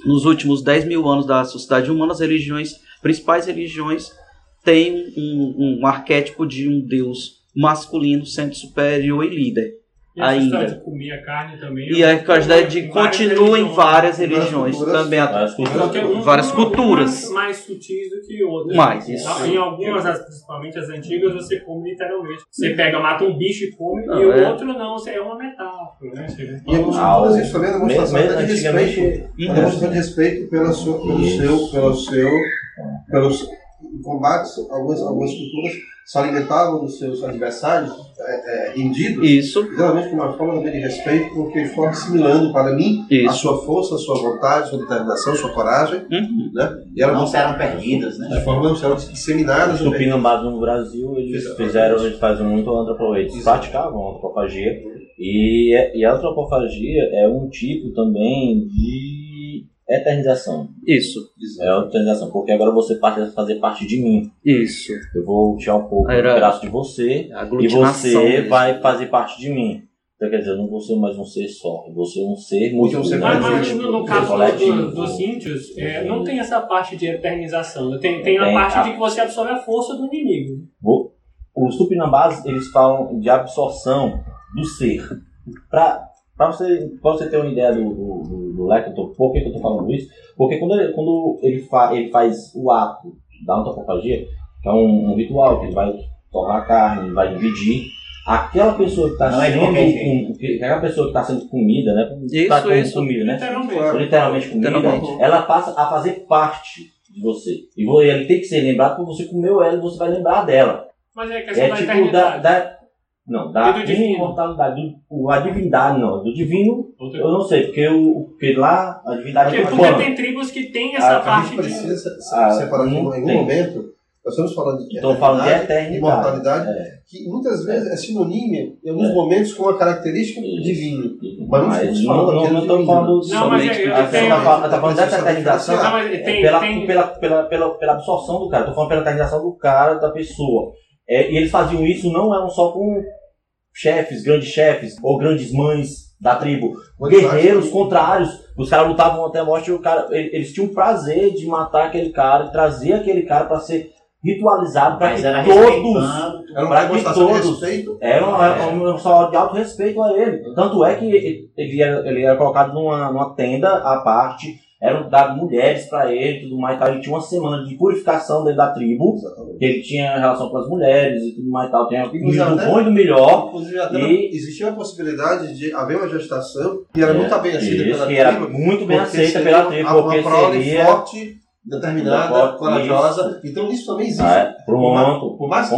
nos últimos 10 mil anos da sociedade humana, as religiões, principais religiões, têm um, um arquétipo de um Deus masculino sendo superior e líder. E Ainda. de comer a carne também. E a quantidade de Em várias continua em religiões. várias religiões também. Várias culturas. Várias culturas. mais sutis do que outras. Mais, Em- isso. Em algumas, as- principalmente as antigas, você come literalmente. Você pega, mata um bicho e come, Não, e o é. outro não, você- é uma metáfora, né? Você- E isso também é uma demonstração mesmo de respeito. Demonstração de respeito pela sua, pelo Isso. seu, pelo seu, combates. Algumas, algumas culturas se alimentavam dos seus adversários é, é, rendidos. Isso. Geralmente com uma forma também de respeito, porque foi assimilando para mim a Isso. sua força, a sua vontade, a sua determinação, a sua coragem. Uhum. Né? E eram Não serão perdidas, né? De forma não serão disseminadas. Os tupinambás no Brasil, eles fizeram, eles fazem muito antropofagia, eles praticavam antropofagia. E, e a antropofagia é um tipo também de eternização. Isso. É uma eternização, porque agora você passa a fazer parte de mim. Isso. Eu vou tirar um pouco um pedaço de você e você mesmo. vai fazer parte de mim. Então, quer dizer, eu não vou ser mais um ser só, eu vou ser um ser um ser. Mas, mas no, no ser caso do- dos índios, é, não tem essa parte de eternização. Tem, tem a Tem, parte a- de que você absorve a força do inimigo. Os tupinambás, eles falam de absorção do ser. Para você, pra você ter uma ideia do, do, do, do leque, eu tô- por que, que eu estou falando isso? Porque quando ele, quando ele, fa, ele faz o ato da antropofagia, que é um, um ritual, que ele vai torrar a carne, ele vai dividir, aquela pessoa que está é sendo, com- que- aquela pessoa que está sendo comida, né? Isso, tá com isso. comida, né? Literalmente. literalmente comida, Literalmente. ela passa a fazer parte de você. E ele tem que ser lembrado quando você comeu ela, você vai lembrar dela. Mas é questão É da tipo da, da. Não, da do imortalidade. Do, o- a divindade, não. Do divino, Outra eu não sei, porque, o, porque lá a divindade Porque, é porque tem tribos que tem essa Ah, A parte gente de. precisa se- se- Ah, separar de algum tem. momento. Nós estamos falando de Estou falando de eternidade, eternidade. imortalidade, É. que muitas vezes é sinônimo em alguns momentos com a característica Isso. divina. Mas Mas não não estamos não, falando não, divino. falando Não, mas somente. é- eu a- tenho- tá falando- falando dessa eternização é pela, pela, pela, pela, pela absorção do cara. Estou falando pela eternização do cara, da pessoa. É, e eles faziam isso não eram só com chefes, grandes chefes ou grandes mães da tribo. Guerreiros contrários. Os caras lutavam até a morte e o cara, ele- eles tinham prazer de matar aquele cara, e trazer aquele cara para ser ritualizado para que era todos respeitando. Era uma Pra que demonstração de todos- respeito. era uma, era uma só de alto respeito a ele. Tanto é que ele, ele, era, ele era colocado numa, numa tenda à parte, eram dadas mulheres para ele e tudo mais. Tal. Ele tinha uma semana de purificação dentro da tribo, que ele tinha relação com as mulheres e tudo mais. Tal. Tinha Inclusive, do até- bom e do melhor. Inclusive, até E- existia a possibilidade de haver uma gestação que era muito bem aceita Isso, pela que era tribo. muito bem aceita pela tribo, Uma porque prole seria- forte, determinada, corajosa. Então isso também existe. Ah, é, Por mais- pronto. Por mais que,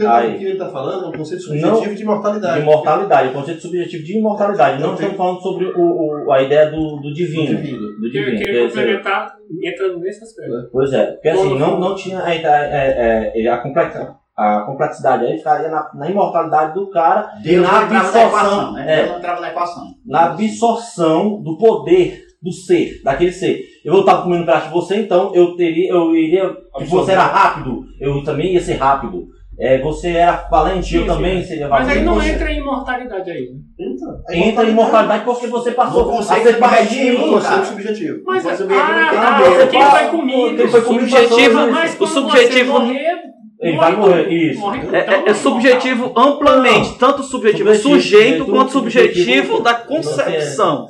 Aí. que ele está falando, é um conceito Não- subjetivo de imortalidade. De imortalidade, o conceito subjetivo de imortalidade. Não tenho- estamos falando sobre o, o- a ideia do, do divino. Divino. Do que eu divino. queria complementar entrando nesse aspecto. Pois é, porque assim, não, não tinha a, a, a, a, complexa- a complexidade aí ficaria na, na imortalidade do cara Deus na não equação, absorção, né? é, Deus não entrava na equação. na absorção do poder do ser, daquele ser. Eu estava comendo um pedaço de você, então eu teria, eu iria, se você era rápido, eu também ia ser rápido. É, você era valente, eu também seria Mas valente. aí não Você- entra em imortalidade aí. né? Entra. Entra em imortalidade porque você passou conceito ser subjetivo, Um conceito subjetivo. Mas, Mas o ah, medo não tem tá, a ver. quem foi comigo? Quem foi comigo Subjetivo, passou, Mas o quando subjetivo você morrer, Ele vai morrer, isso. morre É, é- então, é subjetivo amplamente, tanto subjetivo, Subjetivo, sujeito quanto subjetivo subjetivo, da concepção.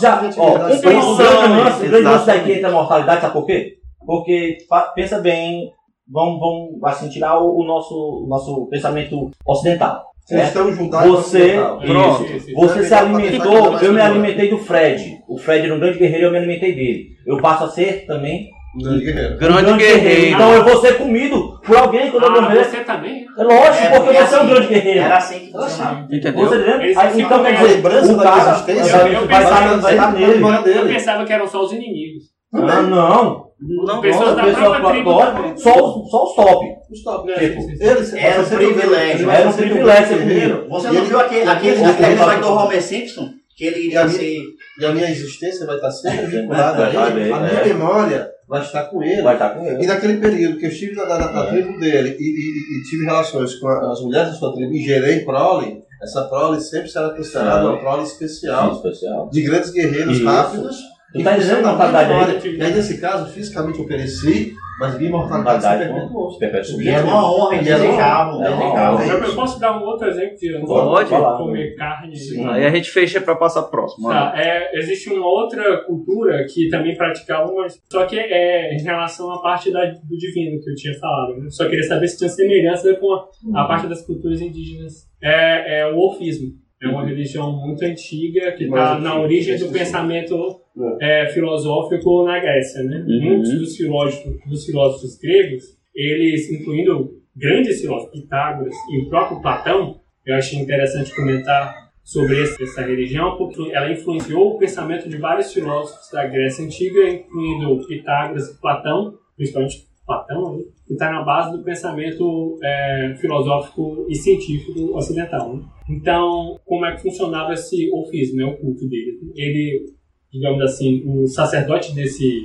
Já, ó, o grande lance, o grande lance exatamente. daqui entre a mortalidade, sabe por quê? Porque, pensa bem, vamos, vamos assim, tirar o, o nosso, o nosso pensamento ocidental. certo? Você. Pronto. Sim, sim. você se alimentou, eu me é alimentei do Fred. O Fred era um grande guerreiro, eu me alimentei dele. Eu passo a ser também Um grande guerreiro. um Grande guerreiro. Então eu vou ser comido por alguém quando eu Ah, morrer. você também? É lógico, É, porque porque você é um assim, grande guerreiro. Era assim que funcionava. Entendeu? Você entendeu? Aí, então quer ficam dizer, lembrança o da cara existência, vai, eu Na nele. Eu pensava que eram só os inimigos. Ah, não. Não, pessoas da pessoa própria tribo. agora, só, os- só os top. Os top, É, Tipo. Eles, Era um privilégio, era um privilégio ser guerreiro. Você não ele- viu aquele, aquele, ele- aquele do Homer Simpson? Que ele E a iria minha- ser. E a minha existência vai estar sempre vinculada a ele. A minha é. memória vai estar com ele. Vai estar com ele. E naquele período que eu estive na, na, na É. tribo dele e, e- e tive relações com a- as mulheres da sua tribo e gerei prole, essa prole sempre será considerada Sim. uma prole especial. especial. De grandes guerreiros Isso. rápidos. Tu tá dizendo na aí? E aí, nesse caso, fisicamente eu pereci, mas minha imortalidade se Qualidade perpetuou. E é uma honra E é uma. É. Eu, posso dar um outro exemplo de Pode. Comer carne? Aí a gente fecha pra passar próximo. Tá, é, existe uma outra cultura que também praticava, mas só que é em relação à parte da, do divino que eu tinha falado. Né? Só queria saber se tinha semelhança com a, a parte das culturas indígenas. É, é o orfismo. É uma religião muito antiga que está na origem do pensamento é, filosófico na Grécia. Né? Uhum. Muitos dos filósofos, dos filósofos gregos, eles, incluindo grandes filósofos, Pitágoras e o próprio Platão, eu achei interessante comentar sobre essa religião, porque ela influenciou o pensamento de vários filósofos da Grécia Antiga, incluindo Pitágoras e Platão, principalmente Platão, que está na base do pensamento é, filosófico e científico ocidental. né. Então, como é que funcionava esse orfismo, né, o culto dele? Ele, digamos assim, o sacerdote desse,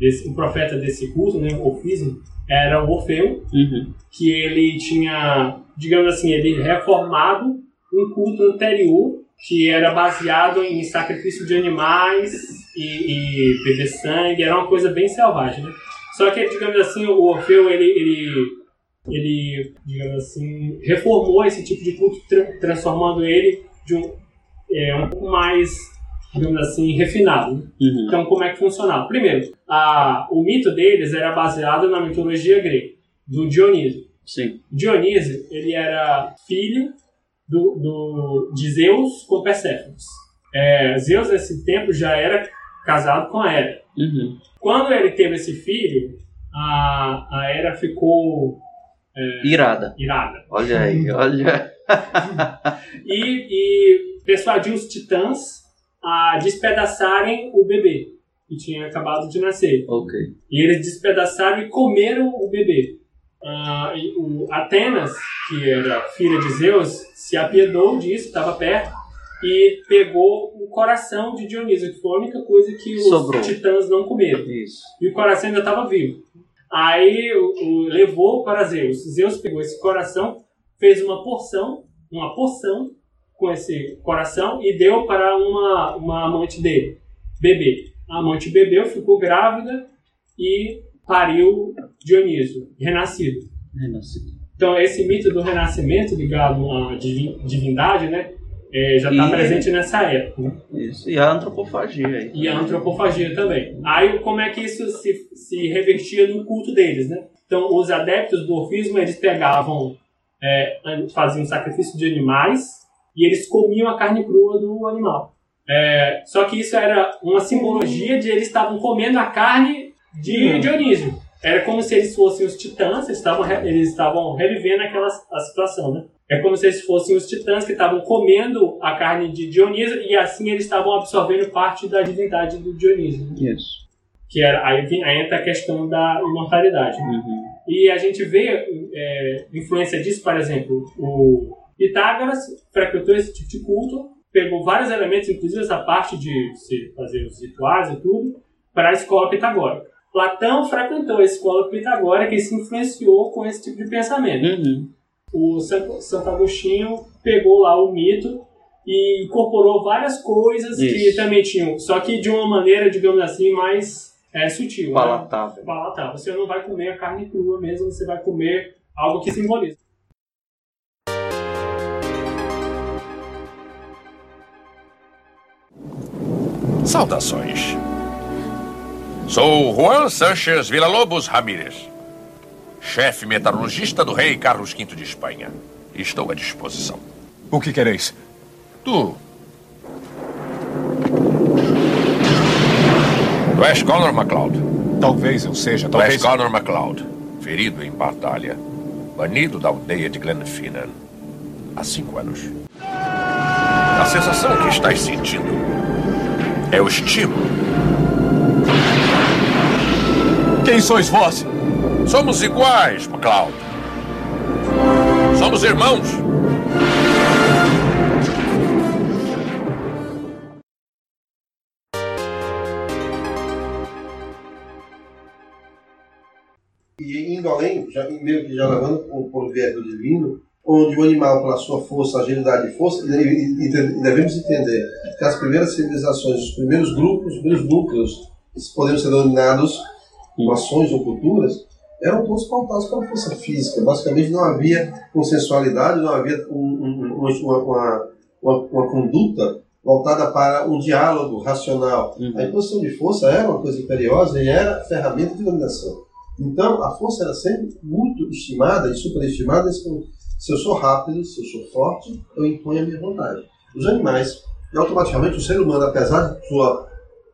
desse o profeta desse culto, né, o orfismo, era o Orfeu, Uhum. que ele tinha, digamos assim, ele reformado um culto anterior que era baseado em sacrifício de animais e, e beber sangue, era uma coisa bem selvagem, né? Só que, digamos assim, o Orfeu, ele, ele, ele digamos assim, reformou esse tipo de culto, tra- transformando ele de um, é, um pouco mais, digamos assim, refinado. né? Uhum. Então, como é que funcionava? Primeiro, a, o mito deles era baseado na mitologia grega, do Dionísio. Sim. Dionísio, ele era filho do, do, de Zeus com Perséfone. É, Zeus, nesse tempo, já era casado com a Hera. Uhum. Quando ele teve esse filho, a, a Hera ficou Irada. irada. Olha aí, olha. E, e persuadiu os titãs a despedaçarem o bebê, que tinha acabado de nascer. Ok. E eles despedaçaram e comeram o bebê. E o Atenas, que era filha de Zeus, se apiedou disso, estava perto, e pegou o coração de Dionísio, que foi a única coisa que os Sobrou. titãs não comeram. Isso. E o coração ainda estava vivo. Aí o, o- levou para Zeus. Zeus pegou esse coração, fez uma porção, uma porção com esse coração e deu para uma, uma amante dele, bebê. A amante bebeu, ficou grávida e pariu Dionísio, renascido. Então esse mito do renascimento ligado à divi- divindade, né, é, já está presente nessa época. Isso. E a antropofagia aí. E a antropofagia também. Aí como é que isso se, se revertia no culto deles, né? Então os adeptos do orfismo, eles pegavam, é, faziam sacrifício de animais e eles comiam a carne crua do animal. É, só que isso era uma simbologia de eles estavam comendo a carne de Hum. Dionísio. Era como se eles fossem os titãs, eles estavam, eles estavam revivendo aquela a situação, né? É como se eles fossem os titãs que estavam comendo a carne de Dionísio e assim eles estavam absorvendo parte da divindade do Dionísio. né? Isso. Que era, aí, vem- aí entra a questão da imortalidade. Uhum. E a gente vê é, influência disso, por exemplo, o Pitágoras frequentou esse tipo de culto, pegou vários elementos, inclusive essa parte de se fazer os rituais e tudo, para a escola pitagórica. Platão frequentou a escola pitagórica e se influenciou com esse tipo de pensamento. Uhum. O Santo, Agostinho pegou lá o mito e incorporou várias coisas que Isso. também tinham, só que de uma maneira, digamos assim, mais é, sutil. né? Palatável. palatável. Você não vai comer a carne crua mesmo, você vai comer algo que simboliza. Saudações. Sou Juan Sanchez Villalobos Ramírez, chefe metalurgista do rei Carlos V de Espanha. Estou à disposição. O que quereis? Tu. Tu és Connor MacLeod. Talvez eu seja, Tu és talvez. Connor MacLeod, ferido em batalha, banido da aldeia de Glenfinnan há cinco anos. A sensação que estás sentindo é o estímulo Quem sois vós? Somos iguais, MacLeod. Somos irmãos. E indo além, já, meio que já levando por, por viés do divino, onde o animal, pela sua força, agilidade e força, devemos entender que as primeiras civilizações, os primeiros grupos, os primeiros núcleos, poderiam ser denominados nações ou culturas, eram todos pautados pela força física. Basicamente não havia consensualidade, não havia um- um- uma, uma, uma, uma conduta voltada para um diálogo racional. A imposição de força era uma coisa imperiosa e era ferramenta de dominação. Então, a força era sempre muito estimada e superestimada. Se eu sou rápido, se eu sou forte, eu imponho a minha vontade. Os animais, e automaticamente o ser humano, apesar de sua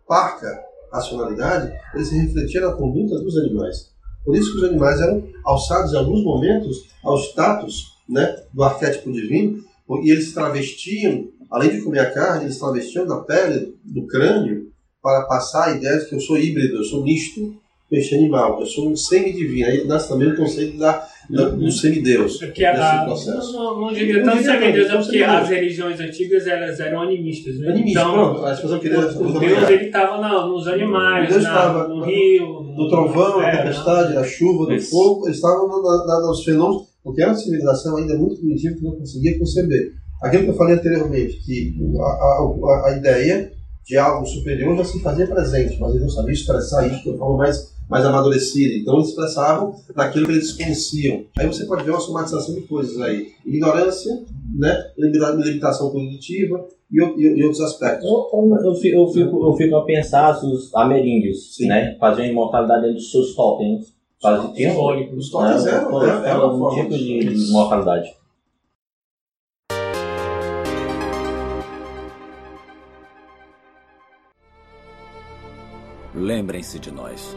parca racionalidade, ele se refletia na conduta dos animais. Por isso que os animais eram alçados em alguns momentos ao status né, do arquétipo divino, e eles travestiam, além de comer a carne, eles travestiam da pele, do crânio, para passar a ideia de que eu sou híbrido, eu sou misto este animal, eu sou um semidivino. Aí nasce também o conceito da, do semideus Porque a, não, não, diria tanto semideus, é porque semideus. as religiões antigas elas eram animistas, né? Animista, então, pronto, a expressão que o, o Deus ele estava nos animais, Deus na- estava no rio, no trovão, na é, tempestade, na chuva, no fogo, eles estavam no- nos fenômenos, porque era uma civilização ainda muito primitiva que não conseguia conceber. Aquilo que eu falei anteriormente, que a, a, a- a ideia de algo superior já se fazia presente, mas eles não sabiam expressar isso de uma forma mais, mais amadurecida. Então eles expressavam naquilo que eles conheciam. Aí você pode ver uma somatização de coisas aí. Ignorância, né? limita- limitação cognitiva e, e- e outros aspectos. Eu, eu, eu fico, eu, fico, eu fico a pensar se os ameríndios, né? Faziam a imortalidade dentro dos seus totens. Tinham, Simbólico. Os totens né, eram- eram um tipo de, de imortalidade. Lembrem-se de nós.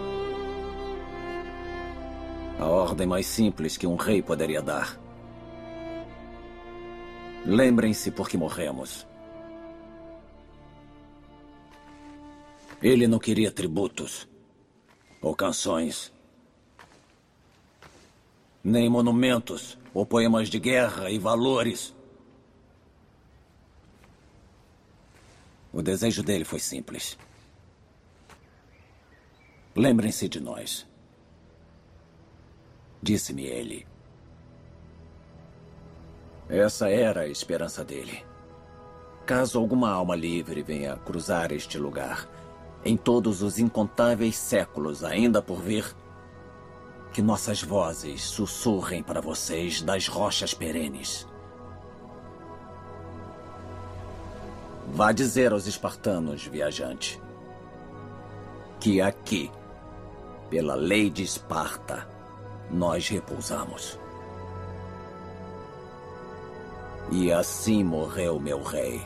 A ordem mais simples que um rei poderia dar. Lembrem-se por que morremos. Ele não queria tributos ou canções, nem monumentos ou poemas de guerra e valores. O desejo dele foi simples. Lembrem-se de nós. Disse-me ele. Essa era a esperança dele. Caso alguma alma livre venha cruzar este lugar, em todos os incontáveis séculos ainda por vir, que nossas vozes sussurrem para vocês das rochas perenes. Vá dizer aos espartanos, viajante, que aqui, pela lei de Esparta, nós repousamos. E assim morreu meu rei.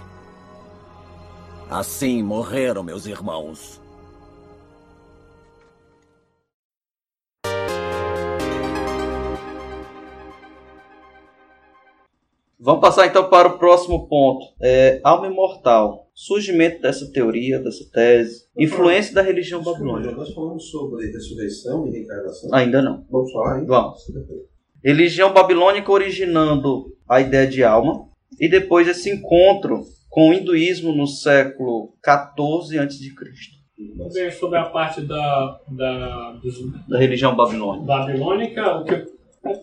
Assim morreram meus irmãos. Vamos passar então para o próximo ponto. É, alma imortal. Surgimento dessa teoria, dessa tese. Influência da religião babilônica. Nós falamos sobre ressurreição e reencarnação. Ainda não. Vamos falar ainda? Vamos. Religião babilônica originando a ideia de alma. E depois esse encontro com o hinduísmo no século XIV a.C. Vamos ver sobre a parte da, da, dos- Da religião babilônica. babilônica. O que,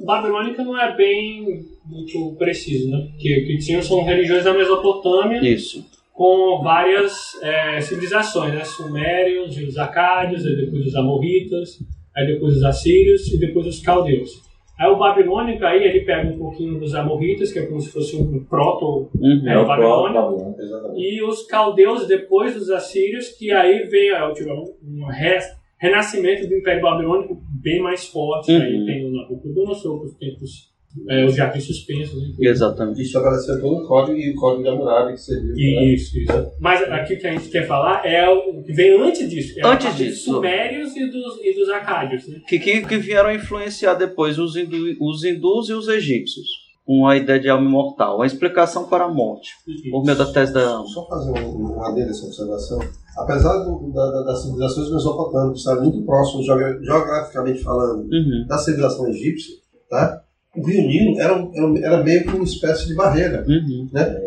babilônica não é bem muito preciso, né? Porque o que tinham são religiões da Mesopotâmia Isso. com várias é, civilizações, né? Sumérios, e os acádios, aí depois os amorritas, aí depois os assírios e depois os caldeus. Aí o babilônico aí ele pega um pouquinho dos amorritas, que é como se fosse um proto Uhum. é, É o babilônico. E os caldeus depois dos assírios, que aí vem tipo, um um re- renascimento do Império Babilônico bem mais forte. Uhum. Aí tem o Nabucodonosor, os tempos, é, os jardim suspensos. Né? Exatamente. Isso estabeleceu todo um código e o código de Hammurabi que serviu. né? Isso, isso. Mas aqui o que a gente quer falar é o que vem antes disso. É Antes disso. Dos sumérios e dos, e dos acádios. Né? Que, que, que vieram a influenciar depois os, hindu, os hindus e os egípcios. Com a ideia de alma imortal, a explicação para a morte, por meio da tese da alma. Só fazer um, um adendo essa observação. Apesar do- da- da- das civilizações mesopotâmicas estarem muito próximas, geogra- geograficamente falando, Uhum. da civilização egípcia, tá? o Rio Nilo era, era, era meio que uma espécie de barreira. Uhum. Né?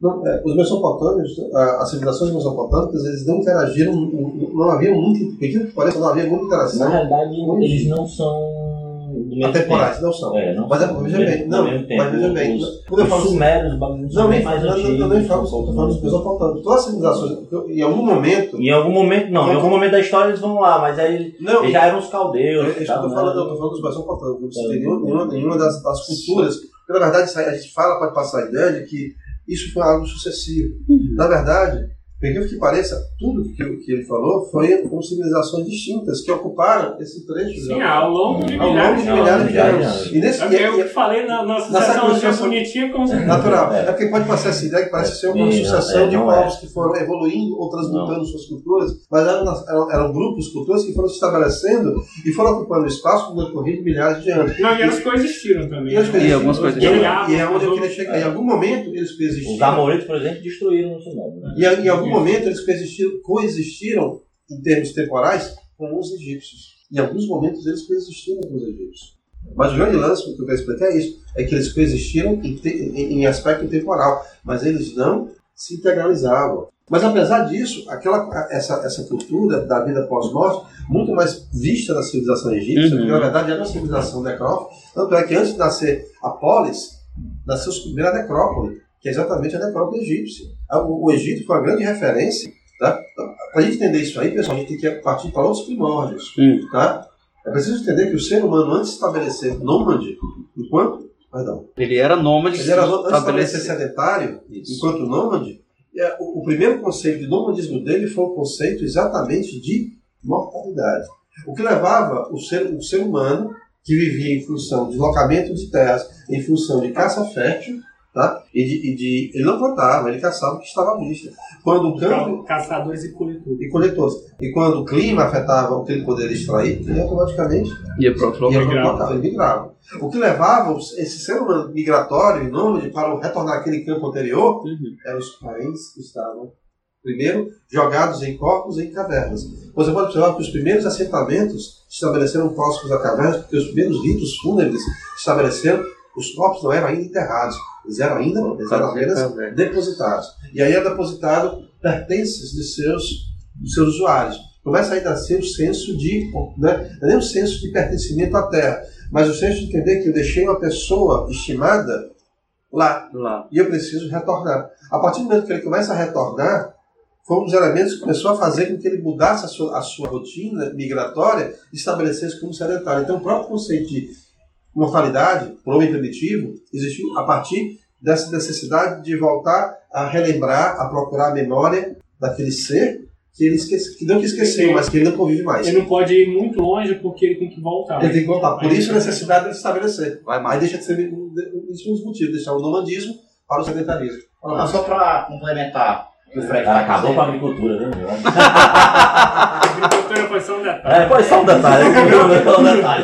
Não, é, os mesopotâmicos, a- as civilizações mesopotâmicas, eles não interagiram, não, não havia muito, incrível que pareça, não havia muita interação. Na realidade, eles não são. Atemporais, tempo. não são. É, não Mas é, são veja bem, não, mas veja bem, Os, quando eu os falo assim- sumérios, os Não, nem mais não, antigos. não, nem falo, estou falando dos mesopotâmicos. Todas as civilizações, em algum momento. Em algum momento, não, em algum momento da história eles vão lá, mas aí Não. eles já eram os caldeus. Eu e estou tal, falando, né? eu falando dos mesopotâmicos, não nenhuma, nenhuma, das, das culturas. Porque, na verdade, a gente fala, pode passar a ideia de que isso foi algo sucessivo. Na verdade, incrível que pareça, tudo que, que ele falou foi com civilizações distintas que ocuparam esse trecho. Sim, ao longo de Ao longo milhares de milhares anos. de anos. E nesse, É eu que falei na nossa na sessão sequência- já bonitinha com os Natural. É. porque pode passar essa ideia que parece ser uma Sim, sucessão é, de não é. povos que foram evoluindo ou transmutando suas culturas, mas eram, eram, eram grupos, culturas que foram se estabelecendo e foram ocupando espaço no decorrer de milhares de anos. Não, e elas coexistiram também. E, as coisas- E algumas coisas e, é- e é onde eu queria chegar. Em algum momento eles coexistiram. Os amoritos, por exemplo, destruíram o Sumério. Né? E em algum momento eles coexistiram, coexistiram em termos temporais com os egípcios. Em alguns momentos eles coexistiram com os egípcios. Mas o grande lance, que eu quero explicar é isso: é que eles coexistiram em, te- em- em aspecto temporal, mas eles não se integralizavam. Mas apesar disso, aquela, essa, essa cultura da vida pós-morte, muito mais vista na civilização egípcia, Uhum. porque na verdade era uma civilização necrófila, tanto é que antes de nascer a polis, nasceu a necrópole, que é exatamente a necrópole egípcia. A- O, Egito foi uma grande referência. Tá? Para a gente entender isso aí, pessoal, a gente tem que partir para outros primórdios. Tá? É preciso entender que o ser humano, antes de estabelecer nômade, enquanto. Perdão. Ele era nômade, Ele era antes de estabelecer sedentário, enquanto nômade, o, primeiro conceito de nomadismo dele foi o conceito exatamente de mortalidade. O que levava o ser, o ser humano, que vivia em função de deslocamento de terras, em função de caça fértil, tá? e, de, e de- ele não plantava, ele caçava o que estava à vista. Quando o campo Caçadores e coletores. e coletores. E quando o clima afetava o que ele poderia extrair, ele automaticamente Ia para outro local, ele migrava. O que levava esse ser humano migratório e nômade para o- retornar àquele campo anterior eram os parentes que estavam, primeiro, jogados em corpos e em cavernas. Você pode observar que os primeiros assentamentos se estabeleceram próximos a cavernas, porque os primeiros ritos fúnebres se estabeleceram, os corpos não eram ainda enterrados, eles eram ainda eles eram apenas depositados. E aí é depositado pertences de seus, de seus usuários. Começa ainda a ser o senso de, né, não é nem o senso de pertencimento à terra, mas o senso de entender que eu deixei uma pessoa estimada lá, Lá. e eu preciso retornar. A partir do momento que ele começa a retornar, foi um dos elementos que começou a fazer com que ele mudasse a sua, a sua rotina migratória e estabelecesse como sedentário. Então, o próprio conceito de mortalidade, para o homem primitivo, existiu a partir dessa necessidade de voltar a relembrar, a procurar a memória daquele ser que ele esquece, que não que esqueceu, mas que ele não convive mais. Ele não pode ir muito longe porque ele tem que voltar. Ele tem que voltar. Por isso a necessidade de estabelecer. Vai mais. Aí deixa de ser isso é um dos motivos, deixar o nomadismo para o sedentarismo. Ah, só para complementar o Fred Cara, tá acabou com a agricultura, né? A [LAUGHS] agricultura foi só um detalhe. É, foi só um detalhe. [LAUGHS] Só um detalhe.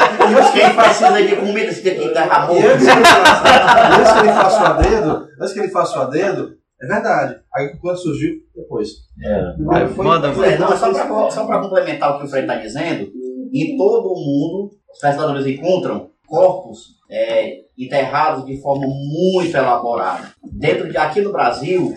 Quem precisa de comida, você tem que enterrar E antes que ele faça, antes que ele faça o adendo, antes que ele faça o adendo, é verdade, a agricultura surgiu depois. É. Foi- manda, foi- É, não, só para complementar o que o Fred está dizendo, em todo o mundo, os pesquisadores encontram corpos é, enterrados de forma muito elaborada. Dentro de, aqui no Brasil,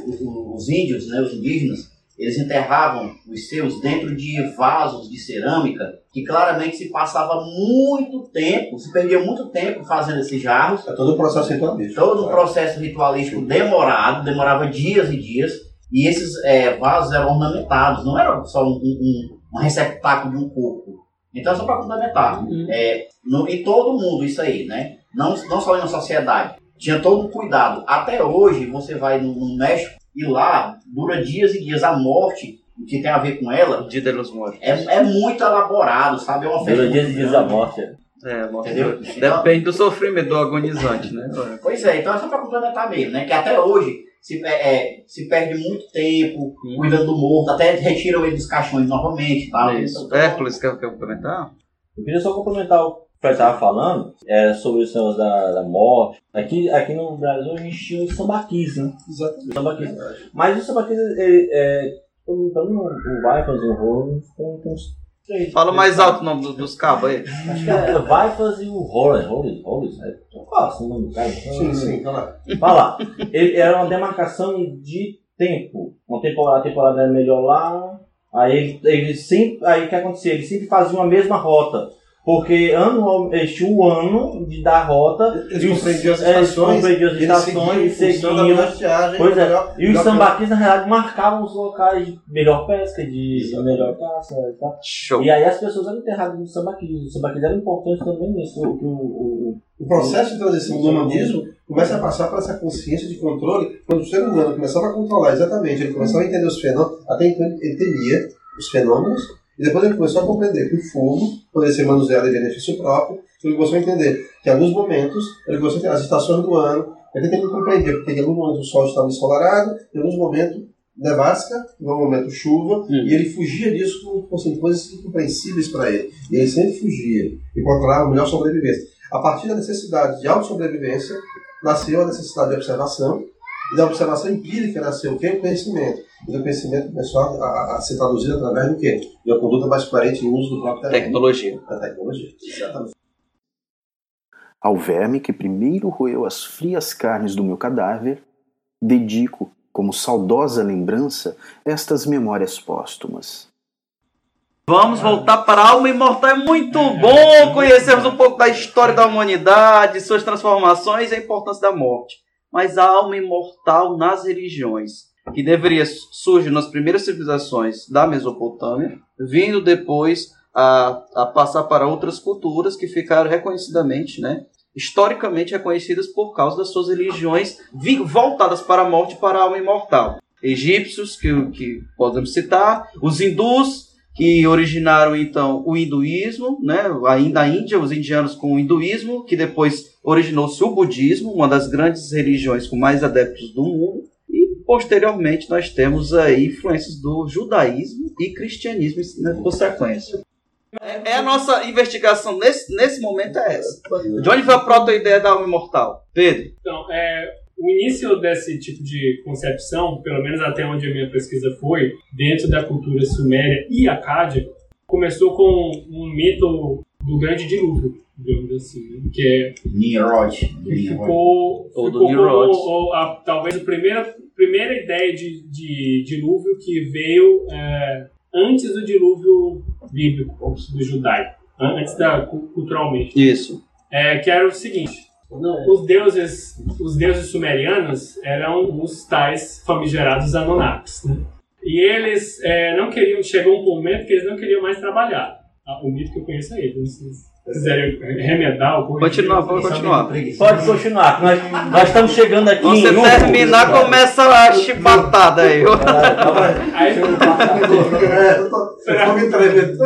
os índios, né, os indígenas, eles enterravam os seus dentro de vasos de cerâmica que claramente se passava muito tempo, se perdia muito tempo fazendo esses jarros. É todo um processo ritualístico. Todo um processo ritualístico demorado, demorava dias e dias. E esses é, vasos eram ornamentados, não era só um, um, um receptáculo de um corpo. Então, só para complementar, é, no- em todo mundo isso aí, né? Não, não só na sociedade. Tinha todo um cuidado. Até hoje, você vai no, no México e lá dura dias e dias. A morte, o que tem a ver com ela, Dia de los Muertos. é, é muito elaborado, sabe? É uma festa. Pelo dia muito de dias da morte. É, morte Entendeu? Depende do sofrimento do agonizante, né? Pois é, então é só para complementar mesmo, né? Que até hoje se, é, é, se perde muito tempo cuidando do morto, até retiram ele dos caixões novamente e tal. Isso. Então, Hércules, quer, quer complementar? Eu queria só complementar o Fred estava falando é, sobre os negócios da, da morte. Aqui, aqui no Brasil a gente tinha os sambaquis, né? Exatamente. Sambaquis. Mas os sambaquis, ele, é, pelo o Vipers, o Horror, tem, tem uns três. Fala mais alto o nome do- dos cabos aí. Acho que é Vipers e o Horror. Horror, Horror, é, qual é o nome do cara? Sim, sim, tá lá. Ele, era uma demarcação de tempo. Uma temporada, a temporada era melhor lá. Aí ele, ele sempre. Aí o que acontecia? Ele sempre fazia a mesma rota. Porque anual, tinham o ano de dar a rota. Eles e os- compreendiam as é, eles estações, compreendiam as eles estações e seguiam da seguiam. viagem, Pois é. melhor- e os sambaquis, na realidade, marcavam os locais de melhor pesca, de melhor caça e tal. Show. E aí as pessoas eram enterradas nos sambaquis. Os sambaquis eram importantes também nisso. O, o, o, O processo de transição do humanismo começa a passar por essa consciência de controle quando o ser humano começava a controlar exatamente, ele começava a entender os fenômenos, até então ele temia os fenômenos, e depois ele começou a compreender que o fogo poderia ser manuseado em benefício próprio, então ele começou a entender que em alguns momentos, ele começou a entender as estações do ano, ele tentando compreender, porque em alguns momentos o sol estava ensolarado, em alguns momentos nevasca, em algum momento chuva, e ele fugia disso com, com assim, coisas incompreensíveis para ele. E ele sempre fugia e procurava a melhor sobrevivência. A partir da necessidade de autossobrevivência, nasceu a necessidade de observação, e da observação empírica nasceu o quê? O conhecimento. E do conhecimento começou a, a- a ser traduzido através do quê? De uma conduta mais coerente em uso do próprio terreno. Tecnologia. Da tecnologia, exatamente. Ao verme que primeiro roeu as frias carnes do meu cadáver, dedico, como saudosa lembrança, estas memórias póstumas. Vamos voltar para a alma imortal. É muito bom conhecermos um pouco da história da humanidade, suas transformações e a importância da morte. Mas a alma imortal nas religiões, que deveria surgir nas primeiras civilizações da Mesopotâmia, vindo depois a, a passar para outras culturas que ficaram reconhecidamente, né, historicamente reconhecidas por causa das suas religiões voltadas para a morte e para a alma imortal. Egípcios, que, que podemos citar, os hindus, que originaram então o hinduísmo, né? ainda a Índia, os indianos com o hinduísmo, que depois originou-se o budismo, uma das grandes religiões com mais adeptos do mundo, posteriormente nós temos aí influências do judaísmo e cristianismo né, por sequência. É, é a nossa investigação nesse, nesse momento é essa. De onde veio a proto-ideia da alma imortal? Pedro? Então, é, o início desse tipo de concepção, pelo menos até onde a minha pesquisa foi, dentro da cultura suméria e acádia, começou com um mito do grande dilúvio, digamos assim, né? que é Nimrod. que ficou, Ou do ficou ou a- talvez a primeira, primeira ideia de, de dilúvio que veio é, antes do dilúvio bíblico, ou do judaico, an- antes da cu- culturalmente. Isso. É, que era o seguinte: os deuses, os deuses sumerianos eram os tais famigerados Anunnakis, né? E eles é, não queriam, chegou um momento que eles não queriam mais trabalhar. Ah, O mito que eu conheço é. Se vocês quiserem remedar ou corrigir, Continua, vamos continuar. Pode continuar. Nós, nós estamos chegando aqui Você em Lupo. terminar, começa a chibatada aí. Aí, [LAUGHS] Eu tô- eu tô me tremendo.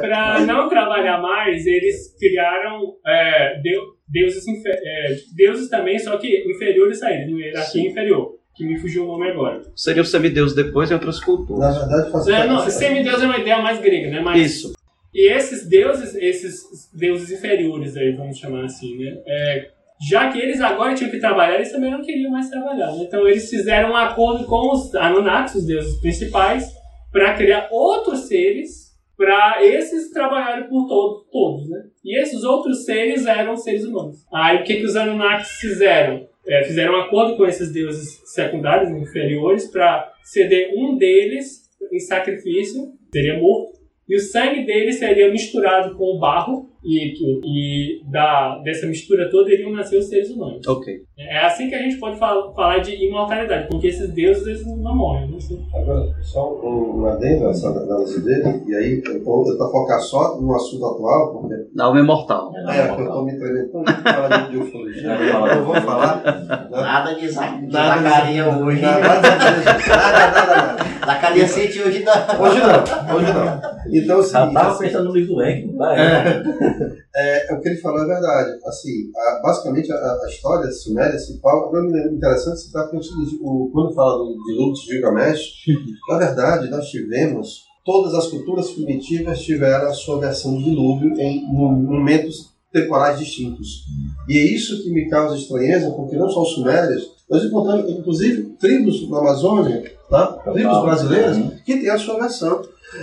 Para não trabalhar mais, eles criaram é, deu- deuses, é, deuses também, só que inferiores a eles, no hierarquia inferior, que me fugiu o nome agora. Seria o semideus depois em outras culturas. Na verdade, faz É, não, semideus é uma ideia mais grega, né? Mas, Isso. E esses deuses, esses deuses inferiores aí, vamos chamar assim, né? É, já que eles agora tinham que trabalhar, eles também não queriam mais trabalhar. né? Então eles fizeram um acordo com os Anunnakis, os deuses principais, para criar outros seres para esses trabalharem por todos, todos, né? E esses outros seres eram seres humanos. Aí o que, que os Anunnakis fizeram? É, fizeram um acordo com esses deuses secundários, inferiores, para ceder um deles em sacrifício, seria morto, e o sangue dele seria misturado com o barro, e, e da, dessa mistura toda iriam nascer os seres humanos. Ok. É assim que a gente pode fal- falar de imortalidade, porque esses deuses eles não morrem. Né? Agora, só um, um adendo a essa análise dele, e aí eu vou tentar focar só no assunto atual, porque Da alma imortal. é, que eu estou me tanto de falar de ufologia, eu não vou falar. Nada de, Za- Nada Zacaria hoje. Nada, nada, nada, nada, nada. Zacaria City hoje não. Hoje não, hoje não. Então, é o Já seguinte, tava assim, pensando no livro do Henk. vai. é, [LAUGHS] o que ele falou é verdade. Assim, a- basicamente, a, a história suméria se fala. É interessante citar porque é o quando fala do dilúvio de Gilgamesh, [LAUGHS] na verdade, nós tivemos todas as culturas primitivas tiveram a sua versão de dilúvio em momentos temporais distintos. E é isso que me causa estranheza, porque não só os sumérios, nós encontramos inclusive tribos na Amazônia, tá? tribos brasileiras, que têm a sua versão.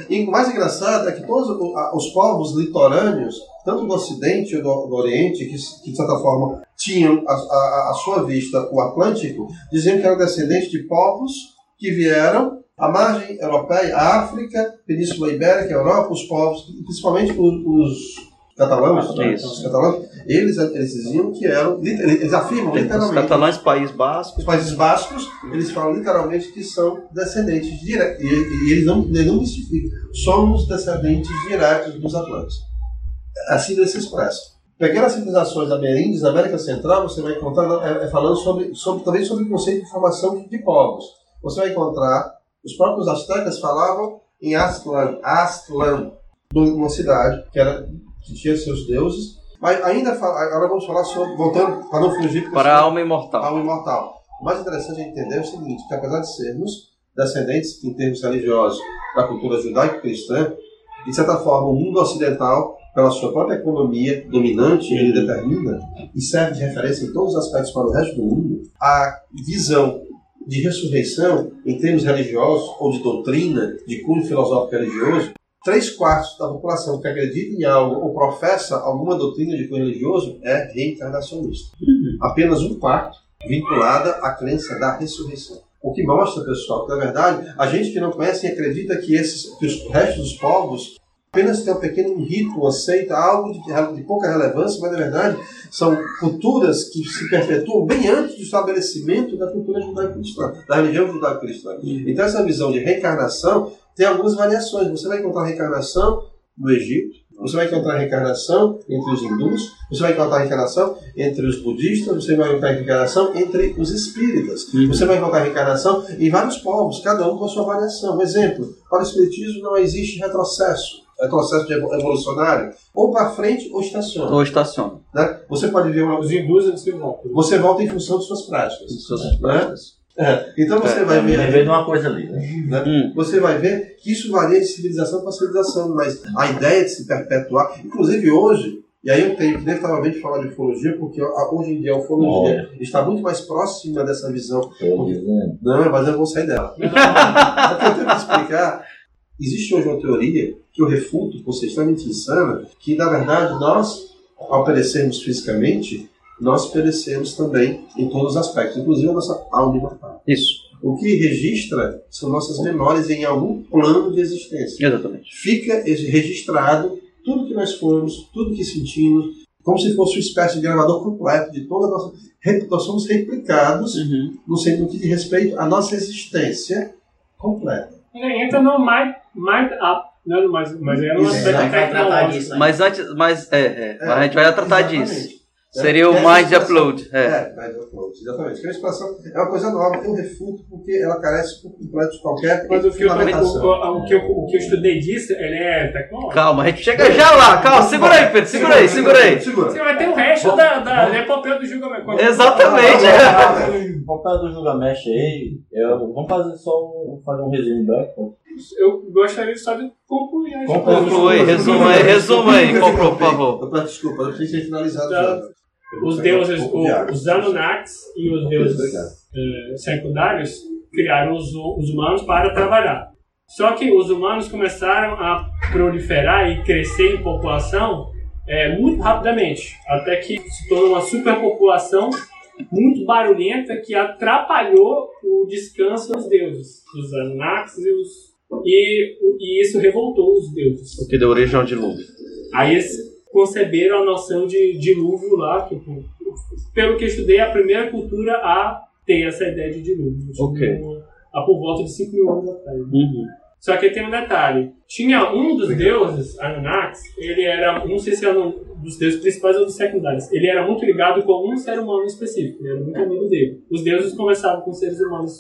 E o mais engraçado é que todos os povos litorâneos, tanto do Ocidente e do, do Oriente, que, que, de certa forma tinham à a, sua vista o Atlântico, diziam que eram descendentes de povos que vieram à margem europeia, África, Península Ibérica, Europa, os povos, principalmente os, os catalães, né? Os catalães, eles, eles diziam que eram, eles afirmam Os literalmente, catalães, País Basco. os países bascos, eles falam literalmente que são descendentes diretos. E, e eles, não, eles não mistificam. Somos descendentes diretos dos Atlantes. Assim eles se expressam. Pequenas civilizações ameríndias da América Central, você vai encontrar é, é, falando sobre, sobre, também sobre o conceito de formação de povos. Você vai encontrar, os próprios astecas falavam em Aztlán, Aztlán, numa cidade que, era, que tinha seus deuses. Mas ainda, fala- agora vamos falar sobre, voltando para não fugir, Para a alma imortal. alma imortal. O mais interessante é entender o seguinte, que apesar de sermos descendentes em termos religiosos da cultura judaico-cristã, de certa forma o mundo ocidental, pela sua própria economia dominante, ele determina e serve de referência em todos os aspectos para o resto do mundo, a visão de ressurreição em termos religiosos ou de doutrina, de cunho filosófico religioso, três quartos da população que acredita em algo ou professa alguma doutrina de cunho religioso é reencarnacionista. Apenas um quarto vinculada à crença da ressurreição. O que mostra, pessoal, que na verdade a gente que não conhece e acredita que, esses, que os restos dos povos apenas tem um pequeno rito, aceita algo de, de pouca relevância, mas na verdade são culturas que se perpetuam bem antes do estabelecimento da cultura judaico-cristã, da religião judaico-cristã. Então essa visão de reencarnação tem algumas variações. Você vai encontrar reencarnação no Egito, você vai encontrar reencarnação entre os hindus, você vai encontrar reencarnação entre os budistas, você vai encontrar reencarnação entre os espíritas, você vai encontrar reencarnação em vários povos, cada um com a sua variação. Um exemplo, para o espiritismo não existe retrocesso, retrocesso de evol- evolucionário, ou para frente ou estaciona. Ou estaciona. Né? Você pode ver uma... Os hindus eles se voltam. Você volta em função de suas práticas. Suas né? práticas. É, Então você É, vai me ver. lembrei de uma coisa ali, né? né? Você vai ver que isso varia de civilização para civilização, mas a ideia de se perpetuar, inclusive hoje, e aí eu tenho que definitivamente falar de ufologia, porque hoje em dia a ufologia está muito mais próxima dessa visão. Não, mas eu vou sair dela. [LAUGHS] o que eu tenho que explicar, existe hoje uma teoria que eu refuto, por ser extremamente insana, que na verdade nós, ao perecermos fisicamente, nós perecemos também em todos os aspectos, inclusive a nossa alma imortal. Isso. O que registra são nossas memórias em algum plano de existência. Exatamente. Fica registrado tudo que nós fomos, tudo que sentimos, como se fosse uma espécie de gravador completo de toda a nossa. Nós somos replicados no sentido que diz respeito à nossa existência completa. Ele entra no Mind, mind Up, né? mas, mas é aspecto vai tratar tecnológico. disso, Mas antes, mas é, é, mas a gente vai tratar exatamente. disso. É, Seria o essa Mind expressão- Upload. É. É, Mind Upload, exatamente. Que é uma expressão, é uma coisa nova, eu refuto porque ela carece por completo de qualquer Mas o que, eu, o, o, que eu, o que eu estudei disso, ele é tecnológico. Calma, a gente chega já lá. Calma, segura aí, Pedro. Segura aí, segura aí. Você vai ter o resto da, da epopeu do julgamento. Exatamente. O papel do Gilgamesh aí, vamos fazer só um, fazer um resumo breve. Eu gostaria só de concluir. a Conclui, resuma aí, resuma aí, conclui, por favor. Eu peço desculpa, eu preciso ser finalizado Tá. já. Os deuses, o- os Anunnakis e os deuses eh, secundários criaram os, os humanos para trabalhar. Só que os humanos começaram a proliferar e crescer em população eh, muito rapidamente, até que se tornou uma superpopulação muito barulhenta que atrapalhou o descanso dos deuses, dos Anunnakis e os e, e isso revoltou os deuses. O que deu origem ao dilúvio. Aí eles conceberam a noção de dilúvio lá, que, pelo que eu estudei, é a primeira cultura a ter essa ideia de dilúvio. Tipo, Ok. Há por volta de 5 mil anos atrás. Uhum. Só que tem um detalhe. Tinha um dos deuses, Anunnakis, ele era, não sei se era um dos deuses principais ou dos secundários, ele era muito ligado com um ser humano específico, ele era muito amigo dele. Os deuses conversavam com seres humanos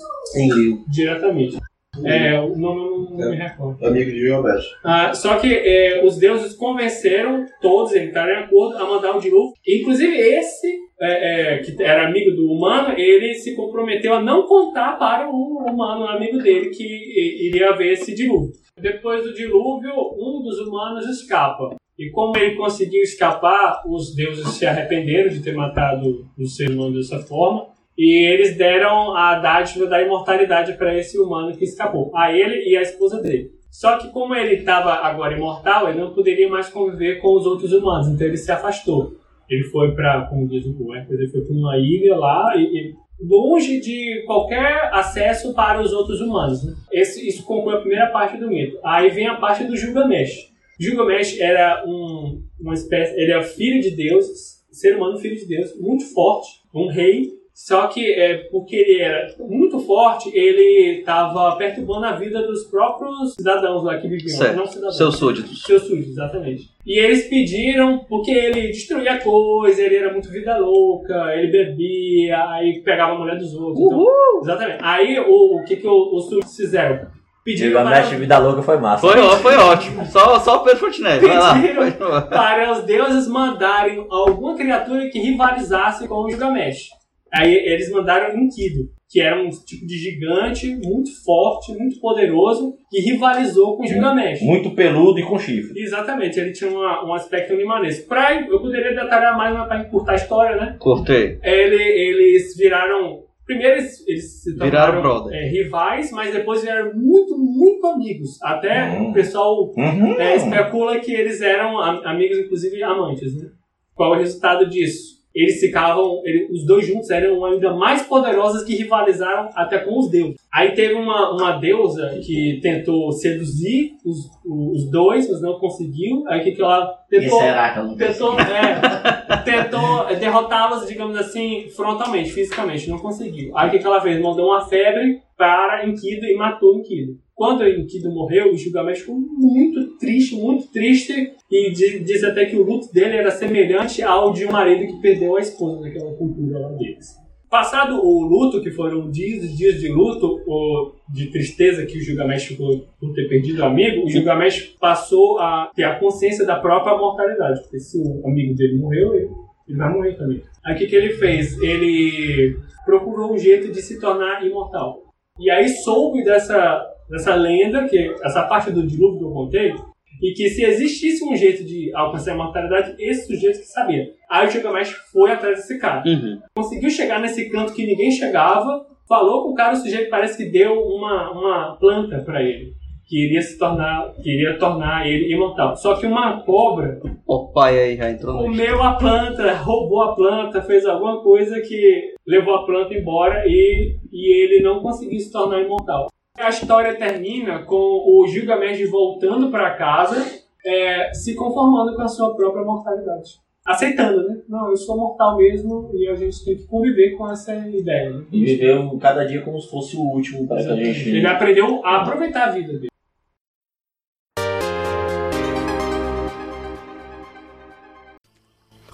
diretamente. É, o nome não, não me recordo. Amigo de Gilgamesh. Ah, só que é, os deuses convenceram todos, entraram em acordo, a mandar o dilúvio. Inclusive esse, é, é, que era amigo do humano, ele se comprometeu a não contar para o humano, amigo dele, que iria haver esse dilúvio. Depois do dilúvio, um dos humanos escapa. E como ele conseguiu escapar, os deuses se arrependeram de ter matado o ser humano dessa forma. E eles deram a dádiva da imortalidade para esse humano que escapou, a ele e a esposa dele. Só que como ele estava agora imortal, ele não poderia mais conviver com os outros humanos, então ele se afastou. Ele foi para, como diz o Hércules, ele foi para uma ilha lá e, e longe de qualquer acesso para os outros humanos. Né? Esse, isso conclui a primeira parte do mito. Aí vem a parte do Gilgamesh. Gilgamesh era um, uma espécie, ele é filho de Deus, ser humano filho de Deus, muito forte, um rei. Só que é, porque ele era muito forte, ele estava perturbando a vida dos próprios cidadãos lá que viviam. Certo. Não cidadãos. Seus súditos. Seus súditos, exatamente. E eles pediram, porque ele destruía coisa, ele era muito vida louca, ele bebia, aí pegava a mulher dos outros. Então, exatamente. Aí o, o que, que os súditos fizeram? Pediram Gilgamesh para, Vida Louca foi massa. Foi, foi ótimo. Só, só o Pedro Fontenelle. Vai lá. pediram para os deuses mandarem alguma criatura que rivalizasse com o Gilgamesh. Aí eles mandaram Enkidu, que era um tipo de gigante muito forte, muito poderoso, que rivalizou com o Gilgamesh. Muito peludo e com chifre. Exatamente, ele tinha uma- um aspecto animalesco. Pra, eu poderia detalhar mais, mas para encurtar a história, né? Cortei. Ele- eles viraram. Primeiro eles, eles se Viraram tornaram é, rivais, mas depois viraram muito, muito amigos. Até Hum. o pessoal Uhum. é, especula que eles eram am- amigos, inclusive amantes, né? Qual é o resultado disso? Eles ficavam, ele- os dois juntos eram ainda mais poderosos que rivalizaram até com os deuses. Aí teve uma, uma deusa que tentou seduzir os, os dois, mas não conseguiu. Aí o que, que ela tentou? Será que ela não tentou, é, tentou derrotá-los, digamos assim, frontalmente, fisicamente, não conseguiu. Aí o que, que ela fez? Mandou uma febre para Enkidu e matou Enkidu. Quando Enkidu morreu, o Gilgamesh ficou muito triste, muito triste, e di- diz até que o luto dele era semelhante ao de um marido que perdeu a esposa naquela cultura lá deles. Passado o luto, que foram dias e dias de luto, ou de tristeza que o Gilgamesh ficou por ter perdido o amigo, o Gilgamesh passou a ter a consciência da própria mortalidade. Porque se o amigo dele morreu, ele, ele vai morrer também. Aí o que, que ele fez? Ele procurou um jeito de se tornar imortal. E aí soube dessa, dessa lenda, que essa parte do dilúvio que eu contei, e que se existisse um jeito de alcançar a imortalidade, esse sujeito que sabia. Aí o Gilgamesh foi atrás desse cara. Uhum. Conseguiu chegar nesse canto que ninguém chegava, falou com o cara, o sujeito parece que deu uma, uma planta pra ele. Que iria se tornar, que iria tornar ele imortal. Só que uma cobra O pai aí já entrou no. comeu a planta, roubou a planta, fez alguma coisa que levou a planta embora e, e ele não conseguiu se tornar imortal. A história termina com o Gilgamesh voltando para casa, é, se conformando com a sua própria mortalidade. Aceitando, né? Não, eu sou mortal mesmo e a gente tem que conviver com essa ideia. Né? E viveu cada dia como se fosse o último para que a gente. Ele aprendeu a aproveitar a vida dele.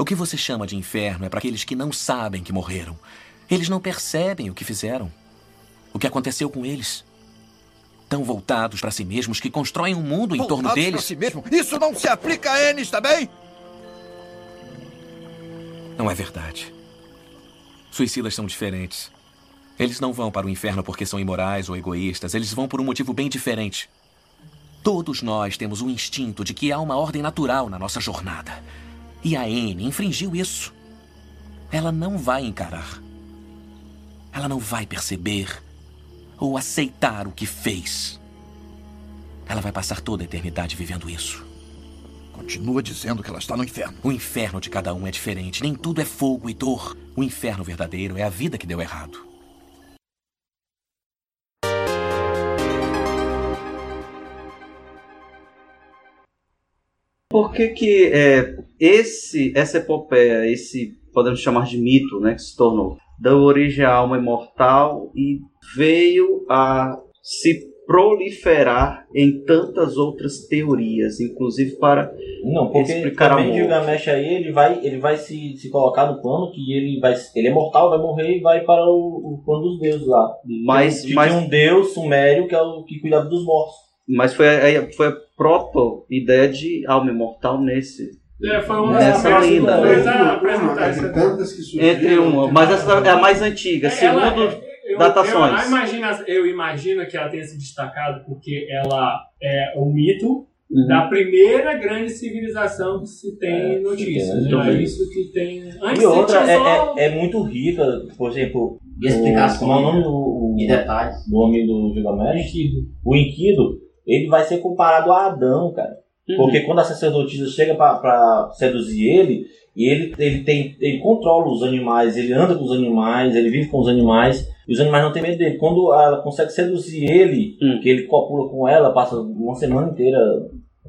O que você chama de inferno é para aqueles que não sabem que morreram. Eles não percebem o que fizeram. O que aconteceu com eles. Tão voltados para si mesmos que constroem um mundo em torno deles. pra si mesmo? Isso não se aplica a Ennis também? Não é verdade. Suicidas são diferentes. Eles não vão para o inferno porque são imorais ou egoístas. Eles vão por um motivo bem diferente. Todos nós temos um instinto de que há uma ordem natural na nossa jornada. E a Anne infringiu isso. Ela não vai encarar. Ela não vai perceber ou aceitar o que fez. Ela vai passar toda a eternidade vivendo isso. Continua dizendo que ela está no inferno. O inferno de cada um é diferente. Nem tudo é fogo e dor. O inferno verdadeiro é a vida que deu errado. Por que que é, esse, essa epopeia, esse podemos chamar de mito, né, que se tornou, deu origem à alma imortal e veio a se proliferar em tantas outras teorias, inclusive para Não, porque explicar a também. Gilgamesh aí, ele vai, ele vai se, se colocar no plano que ele vai ele é mortal, vai morrer e vai para o, o plano dos deuses lá. Mas- tem, mas- um deus sumério que é o que cuidava dos mortos. Mas foi a, foi a proto ideia de alma imortal nesse. É, foi uma Nessa das essa Entre uma, mas essa é a mais antiga, Ela- segundo eu, datações. Eu imagino, eu imagino que ela tenha se destacado porque ela é o mito Uhum. da primeira grande civilização que se tem notícia. tem, né? né? É isso que tem. Antes E outra, é, só- é, é muito rica, por exemplo, E explicações, o, como é o nome do, o, e detalhes. do homem do Gilgamesh? O Enkidu, ele vai ser comparado a Adão, cara. Uhum. Porque quando a sacerdotisa chega pra- pra seduzir ele, e ele, ele, tem, ele controla os animais, ele anda com os animais, ele vive com os animais, e os animais não têm medo dele. Quando ela consegue seduzir ele, Hum. que ele copula com ela, passa uma semana inteira,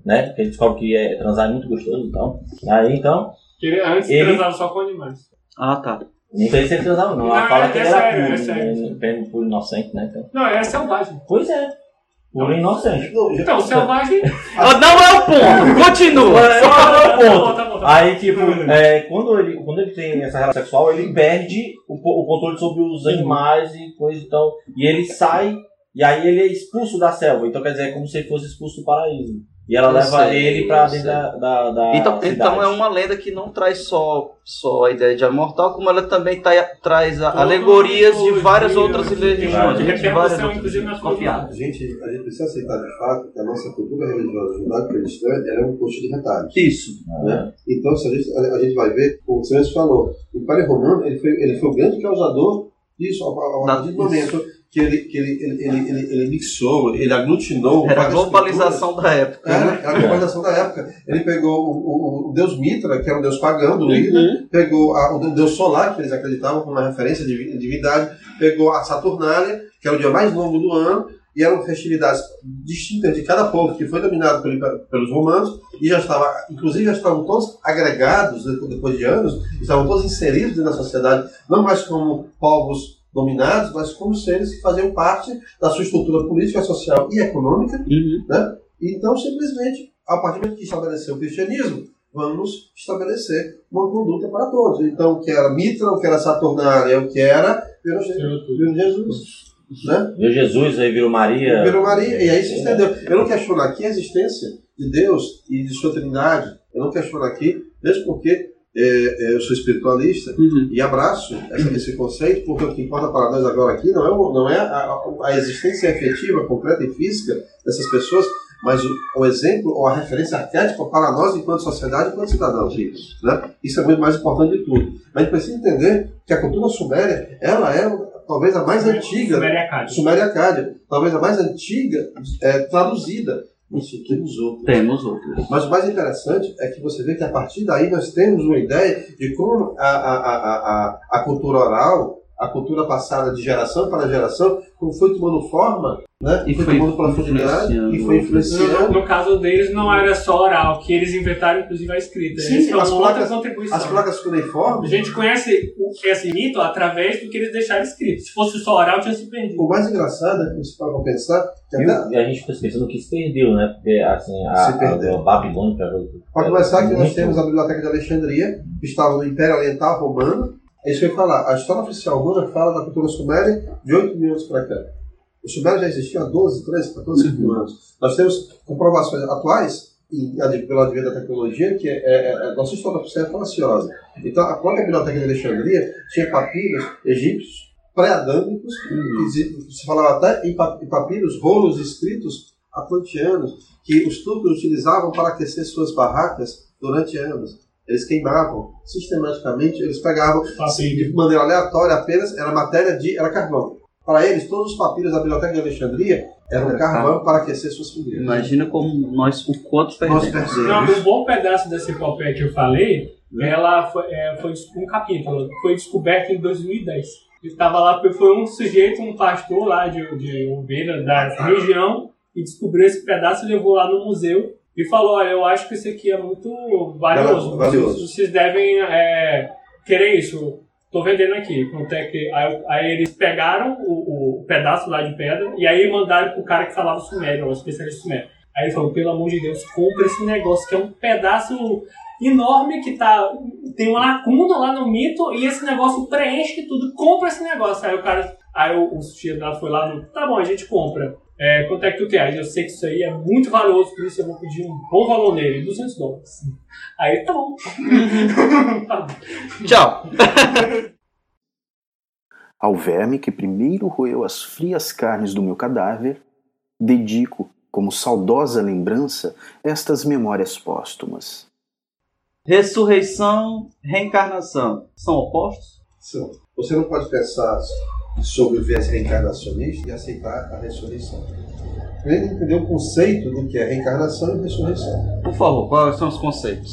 né? Que ele descobre que é, transar é muito gostoso e tal. Aí então, ele antes ele- transava só com animais. Ah, tá. não sei se ele transava, não. Ela Não, fala é- que é ele era sério, é puro, sério. né? Puro, puro inocente, né? Então, Não, é selvagem. pois é, puro inocente. Então, selvagem. [LAUGHS] Não é o ponto, continua. É, só Tá para o bom, ponto. tá bom, tá bom. Aí, tipo, é, quando, ele, quando ele tem essa relação sexual, ele perde o, o controle sobre os animais e coisa e tal. E ele sai, e aí ele é expulso da selva. Então, quer dizer, é como se ele fosse expulso do paraíso. E ela Eu leva sei, ele pra dentro da, da, da Então, cidade. então é uma lenda que não traz só, só a ideia de alma mortal, como ela também tá- traz a- alegorias de várias outras religiões. Várias. de várias Repercussão, outras inclusive. A gente, a gente precisa aceitar de fato que a nossa cultura religiosa judaico-cristã é um coxo de retalhos. Isso. Né? Então, se a, gente, a, a gente vai ver, como o senhor falou, o Império Romano ele foi, ele foi o grande causador disso, ao, ao, a partir do momento que ele, que ele, ele, ele, ele, ele mixou, ele aglutinou. Era a globalização da época. Era, né? era a globalização da época. Ele pegou o, o, o deus Mitra, que era um deus pagão do líder, Uhum. pegou a- o deus solar, que eles acreditavam como uma referência de divi- divindade, pegou a Saturnália, que é o dia mais longo do ano, e eram festividades distintas de cada povo que foi dominado pelo- pelos romanos, e já estava, inclusive já estavam todos agregados depois depois de anos, estavam todos inseridos da sociedade, não mais como povos dominados, mas como seres que faziam parte da sua estrutura política, social e econômica, né? Então, simplesmente, a partir do momento que estabeleceu o cristianismo, vamos estabelecer uma conduta para todos. Então, o que era Mitra, o que era Saturnália, o que era virou Je- virou Jesus. Né? Viu Jesus, aí virou Maria. Virou Maria, e aí se estendeu. Eu não questiono aqui a existência de Deus e de sua trindade. Eu não questiono aqui, mesmo porque é, é, eu sou espiritualista e abraço essa- esse conceito, porque o que importa para nós agora aqui não é, o- não é a, a- a existência efetiva, concreta e física dessas pessoas, mas o, o exemplo ou a referência arquétipa para nós enquanto sociedade, enquanto cidadãos. Né? Isso é muito mais importante de tudo. Mas a gente precisa entender que a cultura suméria, ela é talvez a mais antiga. Suméria Acádia. Suméria Acádia, talvez a mais antiga é, traduzida. Enfim, temos outras. Temos outras. Mas o mais interessante é que você vê que a partir daí nós temos uma ideia de como a, a, a, a, a cultura oral, a cultura passada de geração para geração, como foi tomando forma, né? E foi, foi tomando profundidade influenciando e foi influenciando. No, no caso deles, não era só oral, que eles inventaram, inclusive, a escrita. Sim, é as outra placas- contribuição. as placas A cuneiformes. gente conhece o- esse mito através do que eles deixaram escrito. Se fosse só oral, tinha se perdido. O mais engraçado é que você para pensar que E, até e a gente fica pensando que se perdeu, né? Porque assim, a, Se perdeu. a, a Babilônia. Para começar, que nós muito- temos a Biblioteca de Alexandria, que estava no Império Oriental Romano. É isso que eu ia falar. A história oficial romana fala da cultura suméria de 8 mil anos para cá. O sumério já existia há 12, 13, 14 mil anos. Nós temos comprovações atuais, e ad- pelo advento da tecnologia, que é, é, é- a nossa história oficial é falaciosa. Então, a própria Biblioteca de Alexandria tinha papiros egípcios pré-adâmicos, que se- falava até em papiros, rolos escritos atlantianos, que os turcos utilizavam para aquecer suas barracas durante anos. Eles queimavam sistematicamente, eles pegavam assim, de maneira aleatória apenas, era matéria de. era carvão. Para eles, todos os papiros da Biblioteca de Alexandria eram Era carvão para aquecer suas fogueiras. Imagina como nós, o quanto Nós perdemos. perdemos. Não, um bom pedaço dessa epopeia que eu falei, ela foi, é, foi um capítulo, foi descoberto em 2010. Estava lá, porque foi um sujeito, um pastor lá de, de ovelha da região, e descobriu esse pedaço e levou lá no museu e falou: Olha, eu acho que isso aqui é muito valioso. Valioso. Vocês, vocês devem é, querer isso. tô vendendo aqui. Quanto é que... Aí, aí eles pegaram o, o pedaço lá de pedra e aí mandaram pro cara que falava sumério, o especialista sumério. Aí ele falou, pelo amor de Deus, compra esse negócio, que é um pedaço enorme que tá. Tem uma lacuna lá no mito e esse negócio preenche tudo. Compra esse negócio. Aí o cara. Aí o, o lá foi lá no. Tá bom, a gente compra. É, quanto é que tu quer? Aí Eu sei que isso aí é muito valioso, por isso eu vou pedir um bom valor nele, 200 dólares. Aí tá bom. Tá [LAUGHS] bom. Tchau. [LAUGHS] Ao verme que primeiro roeu as frias carnes do meu cadáver, dedico, como saudosa lembrança, estas memórias póstumas. Ressurreição, reencarnação. São opostos? São. Você não pode pensar sobre o viés reencarnacionista e aceitar a ressurreição. Primeiro entender o conceito do que é reencarnação e ressurreição. Por favor, quais são os conceitos?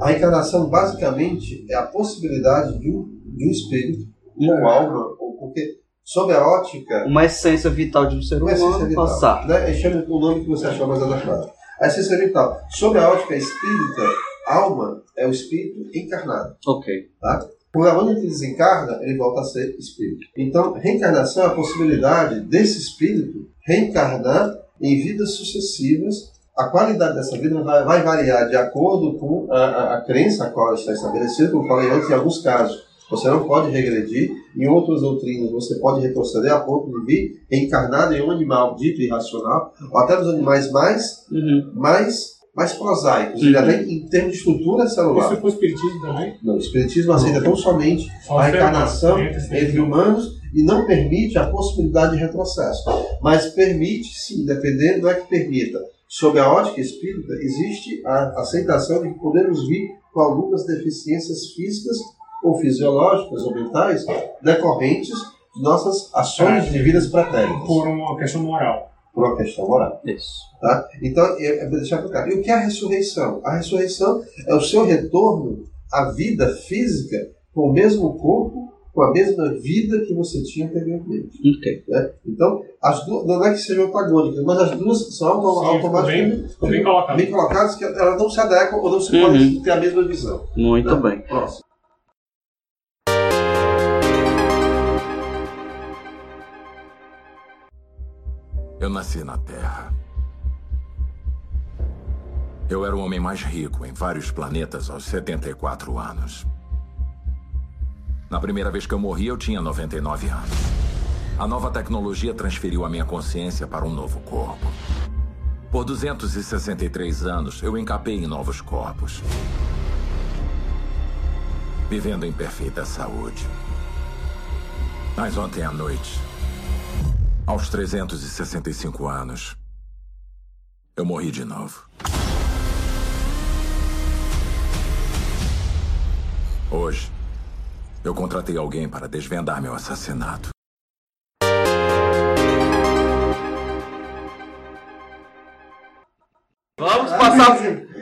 A reencarnação basicamente é a possibilidade de um, de um espírito, uma alma, ou porque sob a ótica Uma essência vital de um ser humano vital. passar. Né? Chama o nome que você achou mais adequado. A essência vital. Sob a ótica espírita, alma é o espírito encarnado. Ok. Tá? Quando ele desencarna, ele volta a ser espírito. Então, reencarnação é a possibilidade desse espírito reencarnar em vidas sucessivas. A qualidade dessa vida vai, vai variar de acordo com a, a, a crença a qual ela está estabelecida, como falei antes, em alguns casos. Você não pode regredir, em outras doutrinas você pode retroceder a ponto de vir reencarnado em um animal dito irracional, ou até nos animais mais, mais, mais prosaicos, Uhum. até em termos de estrutura celular. Isso é com o espiritismo também? Não, o Espiritismo aceita tão somente Só a reencarnação demais, entre humanos e não permite a possibilidade de retrocesso. Mas permite, sim, dependendo, não é que permita. Sob a ótica espírita, existe a aceitação de que podemos vir com algumas deficiências físicas ou fisiológicas ou mentais decorrentes de nossas ações de vidas pretéritas. Por uma questão moral. Por uma questão moral. Isso. Tá? Então, é, é deixar claro. E o que é a ressurreição? A ressurreição é o seu retorno à vida física com o mesmo corpo, com a mesma vida que você tinha anteriormente. Ok. Né? Então, as duas, não é que sejam antagônicas, mas as duas são Sim, automaticamente bem- bem bem colocadas, que elas não se adequam ou não se Uhum. podem ter a mesma visão. Muito né? bem. Próximo. Eu nasci na Terra. Eu era o homem mais rico em vários planetas aos 74 anos. Na primeira vez que eu morri, eu tinha 99 anos. A nova tecnologia transferiu a minha consciência para um novo corpo. Por 263 anos, eu encapei em novos corpos. Vivendo em perfeita saúde. Mas ontem à noite, aos 365 anos, eu morri de novo. Hoje, eu contratei alguém para desvendar meu assassinato. Vamos passar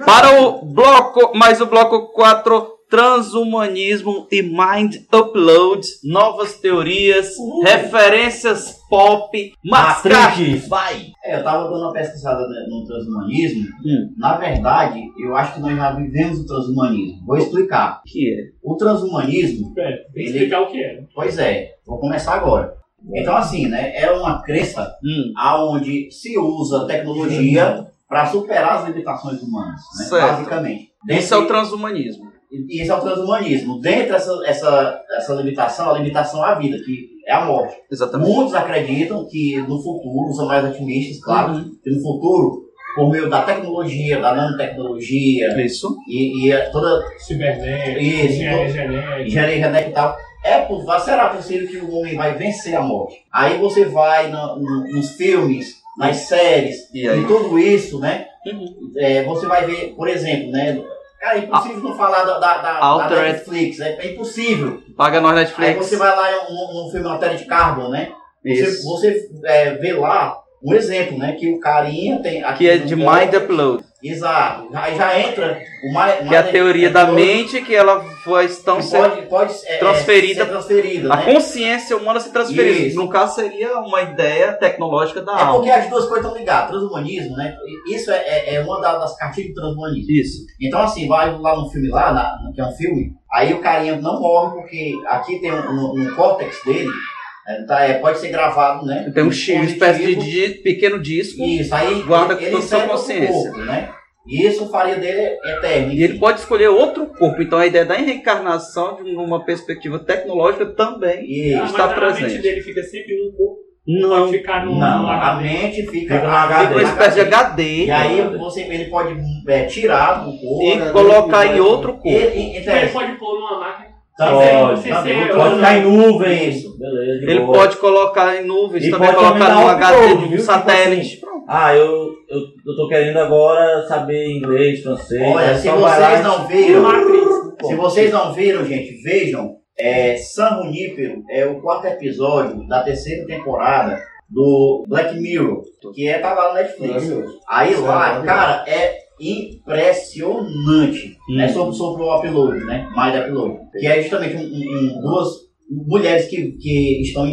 para o bloco, mais o bloco 4, transhumanismo e mind upload, novas teorias, referências pop, Matrix. Vai! É, eu tava dando uma pesquisada né, no transhumanismo. Hum. Na verdade, eu acho que nós já vivemos o transhumanismo. Vou explicar. O que é? O transhumanismo. É, tem que explicar o que é. Pois é, vou começar agora. Então, assim, né? É uma crença Hum. aonde se usa tecnologia para superar as limitações humanas, né? Certo. Basicamente. Esse é o transhumanismo. E esse é o transhumanismo. Dentro dessa essa, essa limitação, a limitação é a vida, que é a morte. Exatamente. Muitos acreditam que no futuro, são mais otimistas, claro, Uhum. que no futuro, por meio da tecnologia, da nanotecnologia Isso. e, e a- toda Cibernética, Isso, engenharia to- genética. engenharia genética e tal, é, será possível que o homem vai vencer a morte? Aí você vai no- no- nos filmes, nas séries, E em tudo isso, né? Uhum. É, você vai ver, por exemplo, né? Cara, é impossível não falar da, da, da- da Netflix, é, é impossível. Paga nós Aí Netflix. você vai lá num, num filme Altered Carbon, né? Você, Isso. você é, vê lá um exemplo, né? Que o carinha tem. aqui Que é de corpo- mind upload. Exato. Aí já entra o mind, Que é a teoria da mente que ela foi tão que pode, pode é, transferida. ser transferida, a né? consciência humana se transferida. Isso. No caso, seria uma ideia tecnológica da É alma. porque as duas coisas estão ligadas. Transhumanismo, né? Isso é, é, é uma da- das cartilhas do transhumanismo. Isso. Então, assim, vai lá no filme lá, na- que é um filme, aí o carinha não morre porque aqui tem um, no, no córtex dele, é, tá, é, pode ser gravado, né? Tem um X, espécie de di- pequeno disco. Isso, aí guarda ele, toda a sua no consciência. corpo, né? E isso faria dele eterno. E ele pode escolher outro corpo. Então a ideia da reencarnação, de uma perspectiva tecnológica, também Ah, está mas a mente presente. dele fica sempre num corpo. Não. Pode ficar num, Não, num a mente fica, Fica no HD. Fica uma espécie de HD. E aí você, ele pode é, tirar do corpo. E colocar em outro corpo. Ele, Então ele pode pôr numa máquina. Pode, Sem também. ser- pode ficar em nuvem. Isso, beleza. Ele boa. pode colocar em nuvens, E também pode colocar no HD de um Tipo satélite. assim, ah, eu, eu, eu tô querendo agora saber inglês, francês. Olha, aí se vocês não viram, se vocês não viram, gente, vejam. É, San Junípero é o quarto episódio da terceira temporada do Black Mirror, que é tá lá no Netflix. Aí é lá, cara, é impressionante. Hum. É sobre, sobre o upload, né? Mind upload. Que é justamente um- um- um- duas mulheres que, que estão,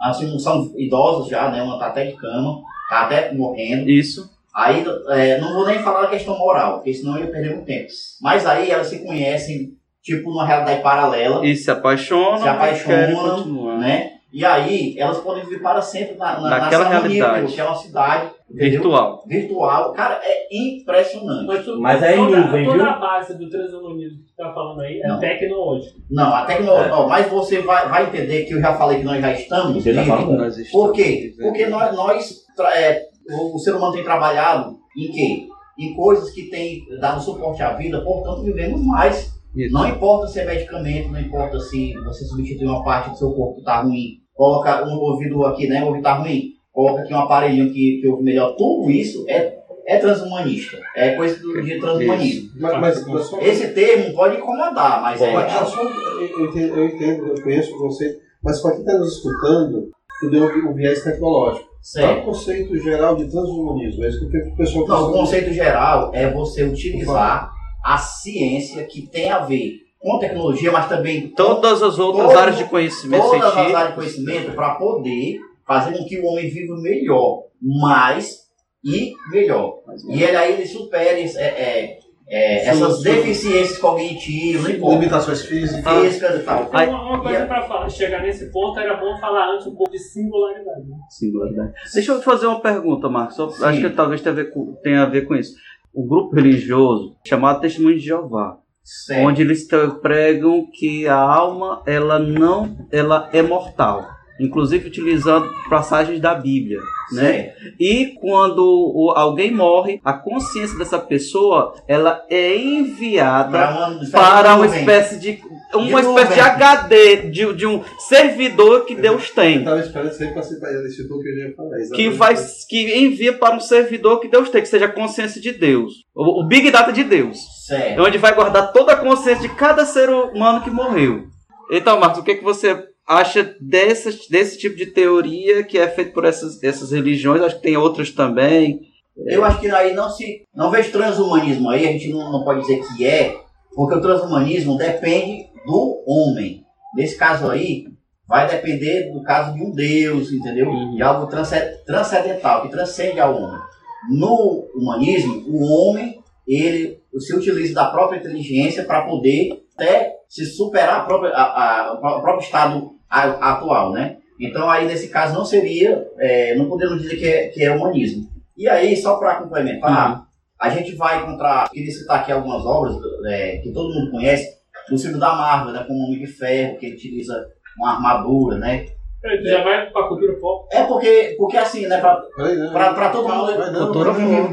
assim, são idosas já, né? Uma tá até de cama, tá até morrendo. Isso. Aí, é, não vou nem falar da questão moral, porque senão eu ia perder muito tempo. Mas aí elas se conhecem, tipo, numa realidade paralela. E se apaixonam. se apaixonam, né? E aí elas podem viver para sempre na, na, Naquela na realidade. que é uma cidade entendeu? Virtual. Virtual. Cara, é impressionante. Mas, tu- Mas é em toda, nuvem, toda viu? a base do transhumanismo que tá falando aí é Não. tecnológico. Não, a tecnologia. ó, mas você vai, vai entender que eu já falei que nós já estamos. Você já falou, nós estamos Por quê? Porque nós, nós é, o, o ser humano tem trabalhado em quê? Em coisas que têm dado suporte à vida, portanto vivemos mais. Isso. Não importa se é medicamento, não importa se você substitui uma parte do seu corpo que está ruim, coloca um ouvido aqui, né? O ouvido está ruim, coloca aqui um aparelhinho que, que ouve melhor. Tudo isso é, é transhumanista. É coisa do, de transhumanismo. Mas, mas, mas só- Esse termo pode incomodar, mas é. Mas, mas só- eu, entendo, eu entendo, eu conheço o conceito, mas para quem está nos escutando, tu deu o viés tecnológico. Qual é o Certo. conceito geral de transhumanismo? É isso que o pessoal Não, o conceito geral é você utilizar a ciência que tem a ver com tecnologia, mas também com Todas as outras todo- áreas de conhecimento todas as científico. áreas de conhecimento para poder fazer com que o homem viva melhor, mais e melhor. E ele aí ele supere é, é, é, Sim, essas sim. deficiências cognitivas, não importa. Limitações físicas. físicas e tal. Então, uma, uma coisa para falar, chegar nesse ponto era bom falar antes um pouco de singularidade. Né? Singularidade. Deixa eu te fazer uma pergunta, Marcos. Sim. acho que talvez tenha a, ver com, tenha a ver com isso. O grupo religioso chamado Testemunho de Jeová, onde eles pregam que a alma ela não ela é mortal, inclusive utilizando passagens da Bíblia, né? Certo. E quando alguém morre, a consciência dessa pessoa ela é enviada Para uma espécie para de uma espécie de uma De espécie de. HD de, de um servidor que Deus tem Eu estava esperando aí para citar esse que eu ia falar. que vai que envia para um servidor que Deus tem, que seja a consciência de Deus, o, o Big Data de Deus, é Certo. onde vai guardar toda a consciência de cada ser humano que morreu. Então, Marcos, o que, que você acha desse, desse tipo de teoria que é feito por essas, essas religiões? Acho que tem outras também. Eu acho que aí não se. Não vejo transhumanismo aí, a gente não, não pode dizer que é, porque o transhumanismo depende do homem. Nesse caso aí, vai depender do caso de um Deus, entendeu? De algo transce- transcendental, que transcende ao homem. No humanismo, o homem, ele se utiliza da própria inteligência para poder até se superar a própria, a- a- o próprio estado atual, né? Então aí nesse caso não seria, é, não podemos dizer que é, que é humanismo. E aí, só para complementar, a gente vai encontrar, queria citar aqui algumas obras é, que todo mundo conhece, do filme da Marvel, né, como Homem de Ferro, que ele utiliza uma armadura, né? Tu já vai pra cultura pop? É porque, porque assim, né, pra, pra, pra todo mundo,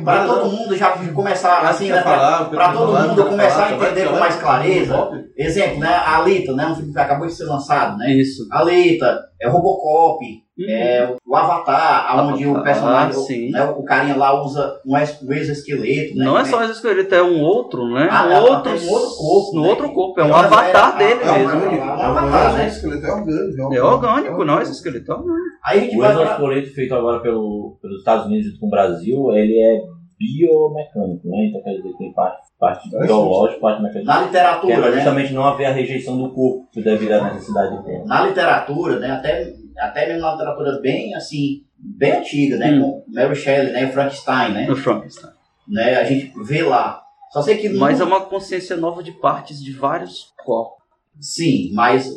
pra todo mundo já começar, assim, né, pra, pra todo mundo começar a entender com mais clareza. Exemplo, né, a Alita, né, um filme que acabou de ser lançado, né? Isso. Alita, é Robocop, é o Avatar, onde o personagem, Ah, né, o carinha lá usa um ex- um exoesqueleto. Né, Não é só exoesqueleto, é um outro, né? Ah, um ela outro, tem um outro corpo, No né? outro corpo, é um Ela avatar era- dele é um mesmo. orgânico, é um avatar, né? esqueleto é orgânico. É orgânico, não é exoesqueleto, é orgânico. Aí a gente O vai pra... exoesqueleto feito agora pelo, pelos Estados Unidos junto com o Brasil, ele é biomecânico, né? Então quer dizer que tem parte, parte biológica, parte mecânica. Na literatura, Que é né? justamente não haver a rejeição do corpo devido à necessidade dela. na literatura, né, até, até mesmo na literatura bem assim, bem antiga, né, com Mary Shelley, né, Frankenstein, né, No Frankenstein. né, a gente vê lá. Só sei que Mas é não- uma consciência nova de partes de vários corpos. sim, mas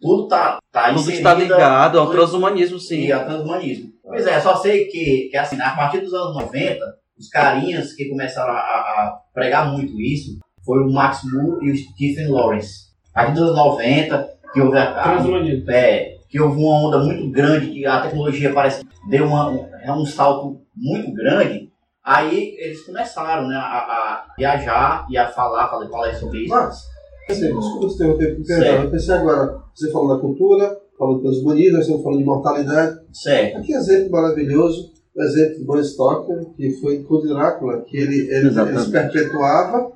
tudo tá tá Tudo inserida- está ligado ao tudo- transhumanismo, sim. E ao transhumanismo. Pois é, só sei que, que assim, a partir dos anos 90, os carinhas que começaram a, a pregar muito isso foi o Max Moore e o Stephen Lawrence. A partir dos anos 90, que houve a, a, Transhumanismo. é, que houve uma onda muito grande, que a tecnologia parece que deu uma, um, é um salto muito grande. Aí eles começaram né, a, a viajar e a falar, fazer palestras sobre isso. Mas, assim, desculpa te interromper, porque Certo. eu pensei agora, você falou da cultura, falou do transhumanismo, nós estamos falando de mortalidade. Certo. Aqui exemplo maravilhoso, o exemplo de Bram Stoker, que foi com o Drácula, que ele, ele, ele perpetuava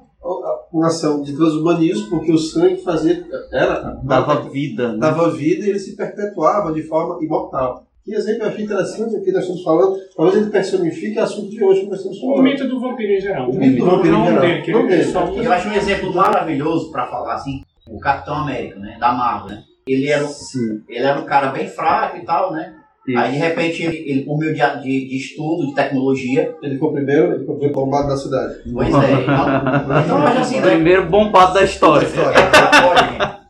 uma ação de transhumanismo, porque o sangue fazia, era, Dava vida. né? dava vida e ele se perpetuava de forma imortal. Que exemplo eu achei interessante aqui nós estamos falando, talvez ele personifique o assunto de hoje que nós estamos O falando. mito do vampiro em geral. O mito do vampiro em geral. dele, Não dele. só Eu acho um exemplo maravilhoso pra falar assim, o Capitão América, né? Da Marvel, né? Ele era, ele era um cara bem fraco e tal, né? Aí de repente ele, ele por meio de, de, de estudo, de tecnologia. Ele foi o primeiro, ele foi o primeiro bombado da cidade. Pois é. Então, então mas assim, né? Primeiro bombado da história.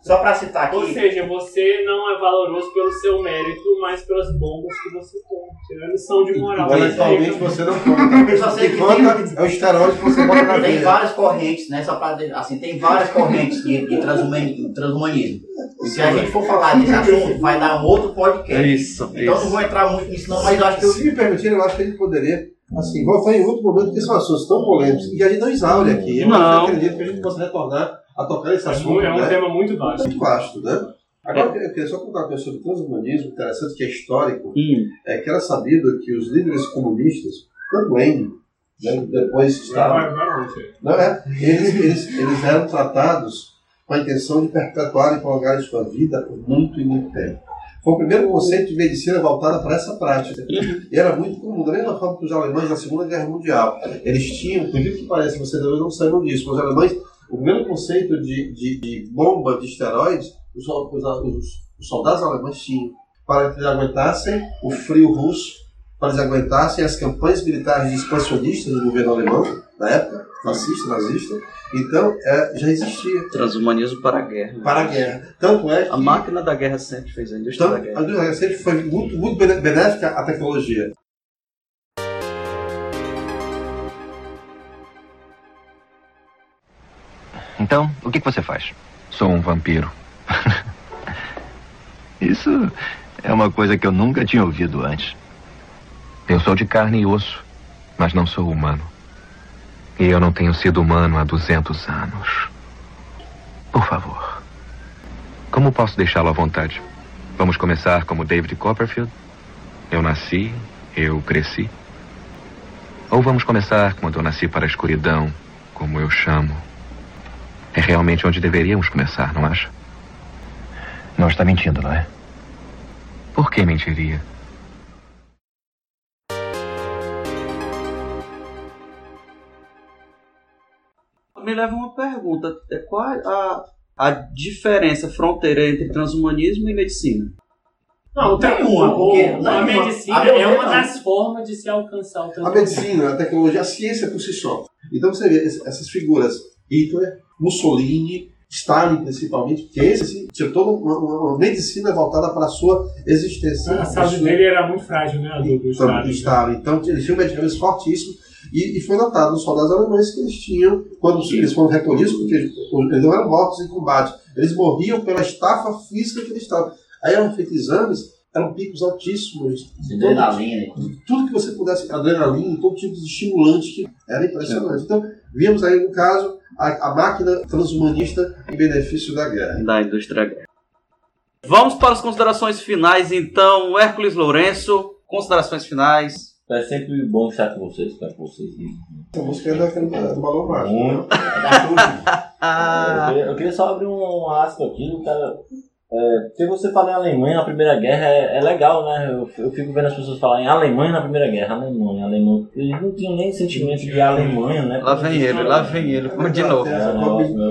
Só pra citar aqui. Ou seja, você não é valoroso pelo seu mérito, mas pelas bombas que você toma. Tirando lição de moral. Intelectualmente você não conta. Eu só sei que Conta tem- é o esteroide que você bota na Tem veia. várias correntes, né? Só pra, assim, tem várias correntes de, de transhumani- transhumanismo. E se a gente for falar desse assunto, vai dar um outro podcast. É isso, Então isso. não vou entrar muito nisso não, mas eu acho que eu... Se me permitirem, eu acho que a gente poderia, assim, voltar em outro momento, porque são assuntos tão polêmicos e a gente não exaure aqui. Eu Não. acredito que a gente possa retornar a tocar esse assunto. É um né? tema muito vasto. Muito vasto, né? Agora, eu queria só contar uma coisa sobre o transhumanismo, interessante, que é histórico. Hum. É que era sabido que os líderes comunistas, tanto Lenin, né, depois longe. não é? Eles, eles, eles eram tratados com a intenção de perpetuar e prolongar sua vida por muito e muito tempo. Foi o primeiro conceito de medicina voltada para essa prática. E era muito comum, da mesma forma que os alemães na Segunda Guerra Mundial. Eles tinham, por que pareça, vocês talvez não saibam disso, mas os alemães, o primeiro conceito de, de, de bomba de esteroides, os, os, os, os soldados alemães tinham, para que eles aguentassem o frio russo, para eles aguentassem as campanhas militares expansionistas do governo alemão, na época, fascista, nazista. Então, é, já existia. Transhumanismo para a guerra. Para a guerra. Tanto é que. A máquina da guerra sempre fez a indústria da guerra. a indústria sempre foi muito, muito benéfica à tecnologia. Então, o que que você faz? Sou um vampiro. [LAUGHS] Isso é uma coisa que eu nunca tinha ouvido antes. Eu sou de carne e osso, mas não sou humano. E eu não tenho sido humano há 200 anos. Por favor. Como posso deixá-lo à vontade? Vamos começar como David Copperfield? Eu nasci, eu cresci. Ou vamos começar quando eu nasci para a escuridão, como eu chamo? É realmente onde deveríamos começar, não acha? Não está mentindo, não é? Por que mentiria? Me leva uma pergunta. É qual a, a diferença, fronteira entre transhumanismo e medicina? Não, tem Nenhuma, uma. porque- a nenhuma. medicina A meu é uma não. das formas de se alcançar o A transhumanismo. medicina, a tecnologia, a ciência por si só. Então você vê essas figuras, Hitler, Mussolini, Stalin principalmente, porque esse assim, tinha toda uma, uma- uma medicina voltada para a sua existência. A saúde dele era muito frágil, né? A do, do Então, Stalin. Stalin. Então eles tinham medicamentos fortíssimos e, e foi notado nos soldados alemães que eles tinham, quando eles foram recolhidos, porque eles não eram mortos em combate, eles morriam pela estafa física que eles estavam. Aí eram feitos exames, eram picos altíssimos. Adrenalina. de tudo que você pudesse, adrenalina, todo tipo de estimulante que era impressionante. Então, vimos aí no caso a, a máquina transhumanista em benefício da guerra. Da indústria guerra. Vamos para as considerações finais, então. Hércules Lourenço, considerações finais. É sempre bom estar com vocês, estar com vocês. Essa música é daquele do balão mágico. Muito. [LAUGHS] Eu, queria, eu queria só abrir um asco aqui, cara. É, porque você fala em Alemanha na Primeira Guerra é, é legal, né? Eu, eu fico vendo as pessoas falarem Alemanha na Primeira Guerra, Alemanha, Alemanha. Eles não tinham nem sentimento de Alemanha, né? Lá vem ele, lá vem ele, de novo.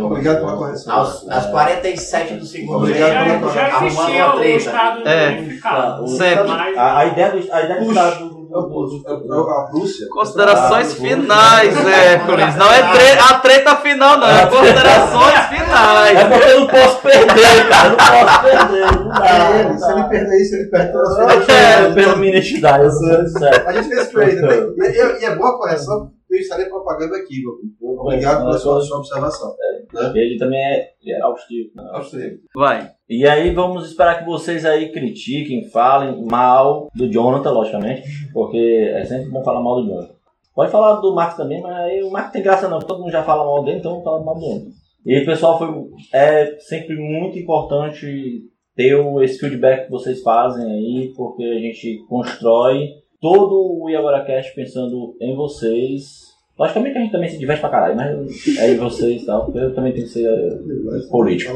Obrigado pela correção. Aos, às 47 do segundo Obrigado pela correção. existia o. Estado É. unificado. Sempre. A ideia do, a ideia do Estado. É a Prússia. Considerações Ah, finais, Hércules. Não é tre- a treta final, não. É considerações [LAUGHS] finais. É porque eu não posso perder, cara. Eu não posso perder. Não dá. É, não se ele perder isso, ele perde todas as Eu coisas. pela minha identidade. eu sou. A gente fez trade, né? E, é boa a correção, eu estarei propagando equívoco. Obrigado pela sua, sua observação. Ele também é geral austríaco. né? Austríaco. Vai. E aí vamos esperar que vocês aí critiquem, falem mal do Jonathan, logicamente, porque é sempre bom falar mal do Jonathan. Pode falar do Max também, mas aí o Max tem graça não, todo mundo já fala mal dele, então vamos falar mal do Jonathan. E pessoal, foi, é sempre muito importante ter o- esse feedback que vocês fazem aí, porque a gente constrói todo o IagoraCast pensando em vocês. Logicamente a gente também se diverte pra caralho, mas é em vocês e tal, porque eu também tenho que ser eh, político.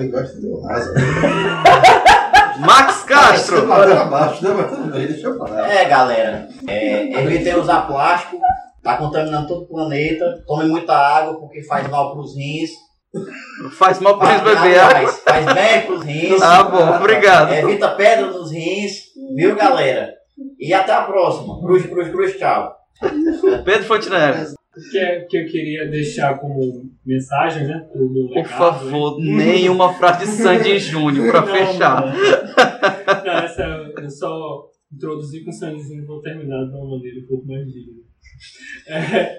Rasa. [LAUGHS] Max Castro. Ladeira abaixo, né? Mas tudo bem, deixa eu falar. É, galera, é, evitem usar plástico, tá contaminando todo o planeta. Tome muita água porque faz mal pros rins. Faz mal pra eles beber Aliás, Faz bem pros rins. Ah, bom, obrigado. Evita pedra nos rins, viu, galera? E até a próxima. Cruz, cruz, cruz, tchau. [LAUGHS] Pedro Fontenelle. O que, é- que eu queria deixar como mensagem, né? Pro meu Por legado favor, aí. nenhuma frase de Sandy [LAUGHS] Júnior pra Não, fechar. Não, [LAUGHS] Não, essa eu só introduzi com o Sandyzinho e vou terminar de uma maneira um pouco mais digna. É,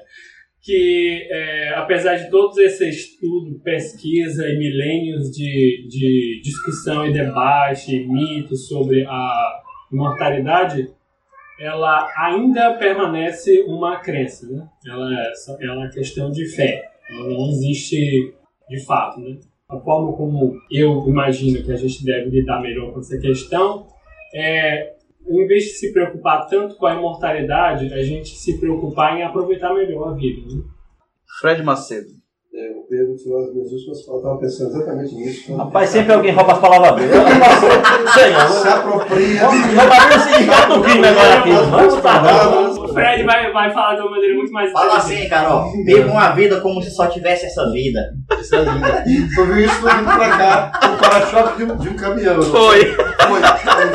que é, apesar de todo esse estudo, pesquisa e milênios de, de discussão e debate, mitos sobre a imortalidade, ela ainda permanece uma crença, né? Ela é, ela é uma questão de fé. Ela não existe de fato, né? A forma como eu imagino que a gente deve lidar melhor com essa questão é, em vez de se preocupar tanto com a imortalidade, a gente se preocupar em aproveitar melhor a vida. Né? Fred Macedo. É, o Pedro falou as minhas últimas palavras, estava pensando exatamente nisso. Rapaz, sempre alguém rouba as palavras dele. [LAUGHS] Se apropria. Roubaria o sindicato do crime agora aqui. Tá bom. O Fred vai, vai falar de uma maneira muito mais Fala assim, Carol. Viva uma vida como se só tivesse essa vida. Isso é lindo. Eu vi isso vindo pra cá, no para-choque de, um- de um caminhão. Foi. Foi,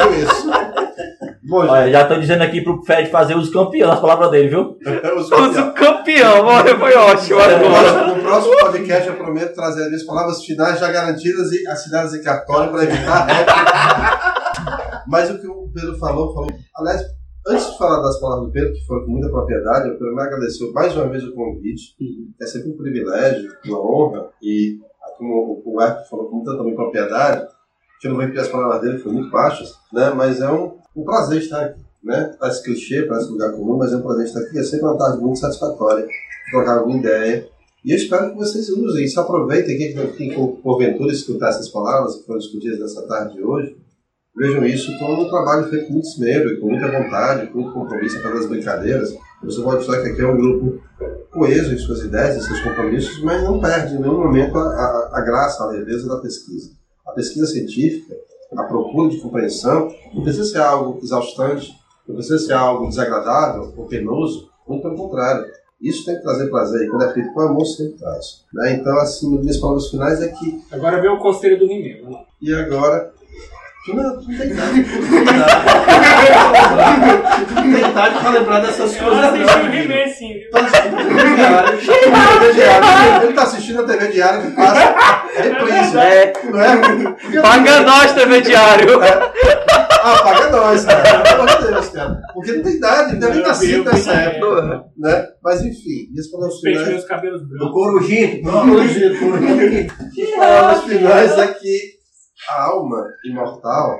eu vi isso. Bom, Olha, já tô dizendo aqui pro Fred fazer os campeões, as palavras dele, viu? [LAUGHS] os O campeão, olha, foi ótimo. No Agora. próximo, no próximo podcast eu prometo trazer as minhas palavras finais já garantidas e assinadas em cartório para evitar réplica. [LAUGHS] Mas o que o Pedro falou, falou. Aliás, antes de falar das palavras do Pedro, que foram com muita propriedade, eu quero me agradecer mais uma vez o convite. É sempre um privilégio, uma honra, e como o Arco falou com muita também propriedade, que eu não vou repetir as palavras dele, que foram muito baixas, né? mas é um, um prazer estar aqui. Né? Parece clichê, parece lugar comum, mas é um prazer estar aqui. É sempre uma tarde muito satisfatória, trocar alguma ideia. E eu espero que vocês usem, se aproveitem, quem, quem por- porventura escutar essas palavras que foram discutidas nessa tarde de hoje, vejam isso como um trabalho feito com muito esmero e com muita vontade, com muito compromisso para as brincadeiras. Você pode mostrar que aqui é um grupo coeso em suas ideias, em seus compromissos, mas não perde em nenhum momento a, a, a graça, a leveza da pesquisa. A pesquisa científica, a procura de compreensão, não precisa ser algo exaustante, não precisa ser algo desagradável ou penoso, muito pelo contrário. Isso tem que trazer prazer, e quando é feito com amor, sempre traz. Né? Então, assim, minhas palavras finais é que Agora vem o conselho do Rimeu. e agora. Tu não, tu não tem idade. Tu não tem idade pra lembrar dessas Eu coisas. assisti o não, menino. sim, viu? Tá assistindo a TV diária. Ele tá assistindo a TV diária que passa reprise. É. Não é? Paga nós, TV Diário. Ah, paga nós, cara. Pelo amor de Deus, cara. Porque não tem idade, não deve nem Eu nascido eu nessa época. Né? Mas enfim, minhas palavras finais. meus cabelos brancos. Do Corujito. Corujito, corujito. As palavras finais é que a alma imortal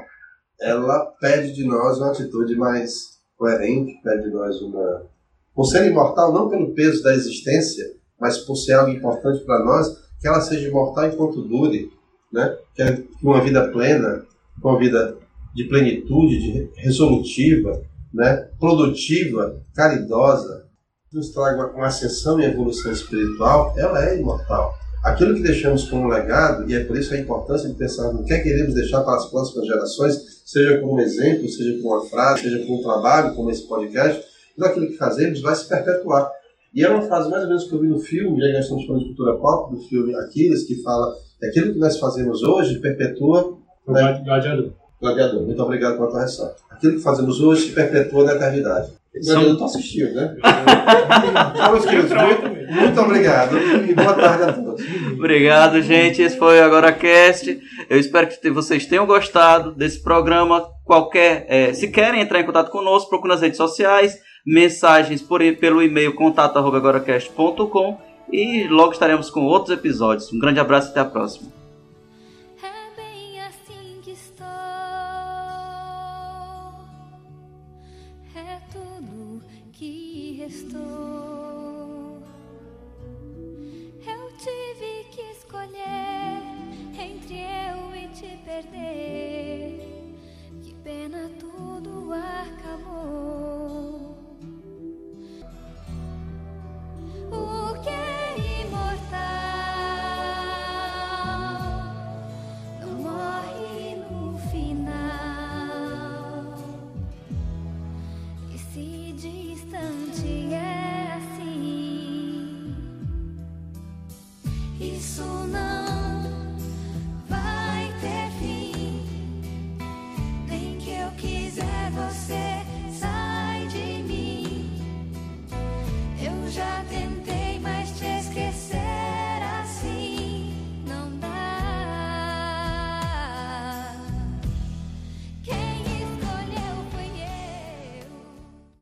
ela pede de nós uma atitude mais coerente, pede de nós uma. Por ser imortal, não pelo peso da existência, mas por ser algo importante para nós, que ela seja imortal enquanto dure, né? que uma vida plena, uma vida de plenitude, de resolutiva, né, produtiva, caridosa, nos traga uma ascensão e evolução espiritual, ela é imortal. Aquilo que deixamos como legado, e é por isso a importância de pensar no que é que queremos deixar para as próximas gerações, seja como um exemplo, seja com uma frase, seja com um trabalho, como esse podcast, tudo aquilo que fazemos vai se perpetuar. E é uma frase mais ou menos que eu vi no filme, já que nós estamos falando de cultura pop, do filme Aquiles, que fala que aquilo que nós fazemos hoje perpetua. Né? Gladiador. Gladiador, muito obrigado pela correção. Aquilo que fazemos hoje se perpetua na eternidade. Gladiador está assistindo, né? Então, meus queridos, muito, obrigado e boa tarde a todos. Obrigado, gente. Esse foi o Agora Cast. Eu espero que vocês tenham gostado desse programa. Qualquer, é, se querem entrar em contato conosco, procure nas redes sociais, mensagens por, pelo e-mail contato@agoracast.com e logo estaremos com outros episódios. Um grande abraço e até a próxima.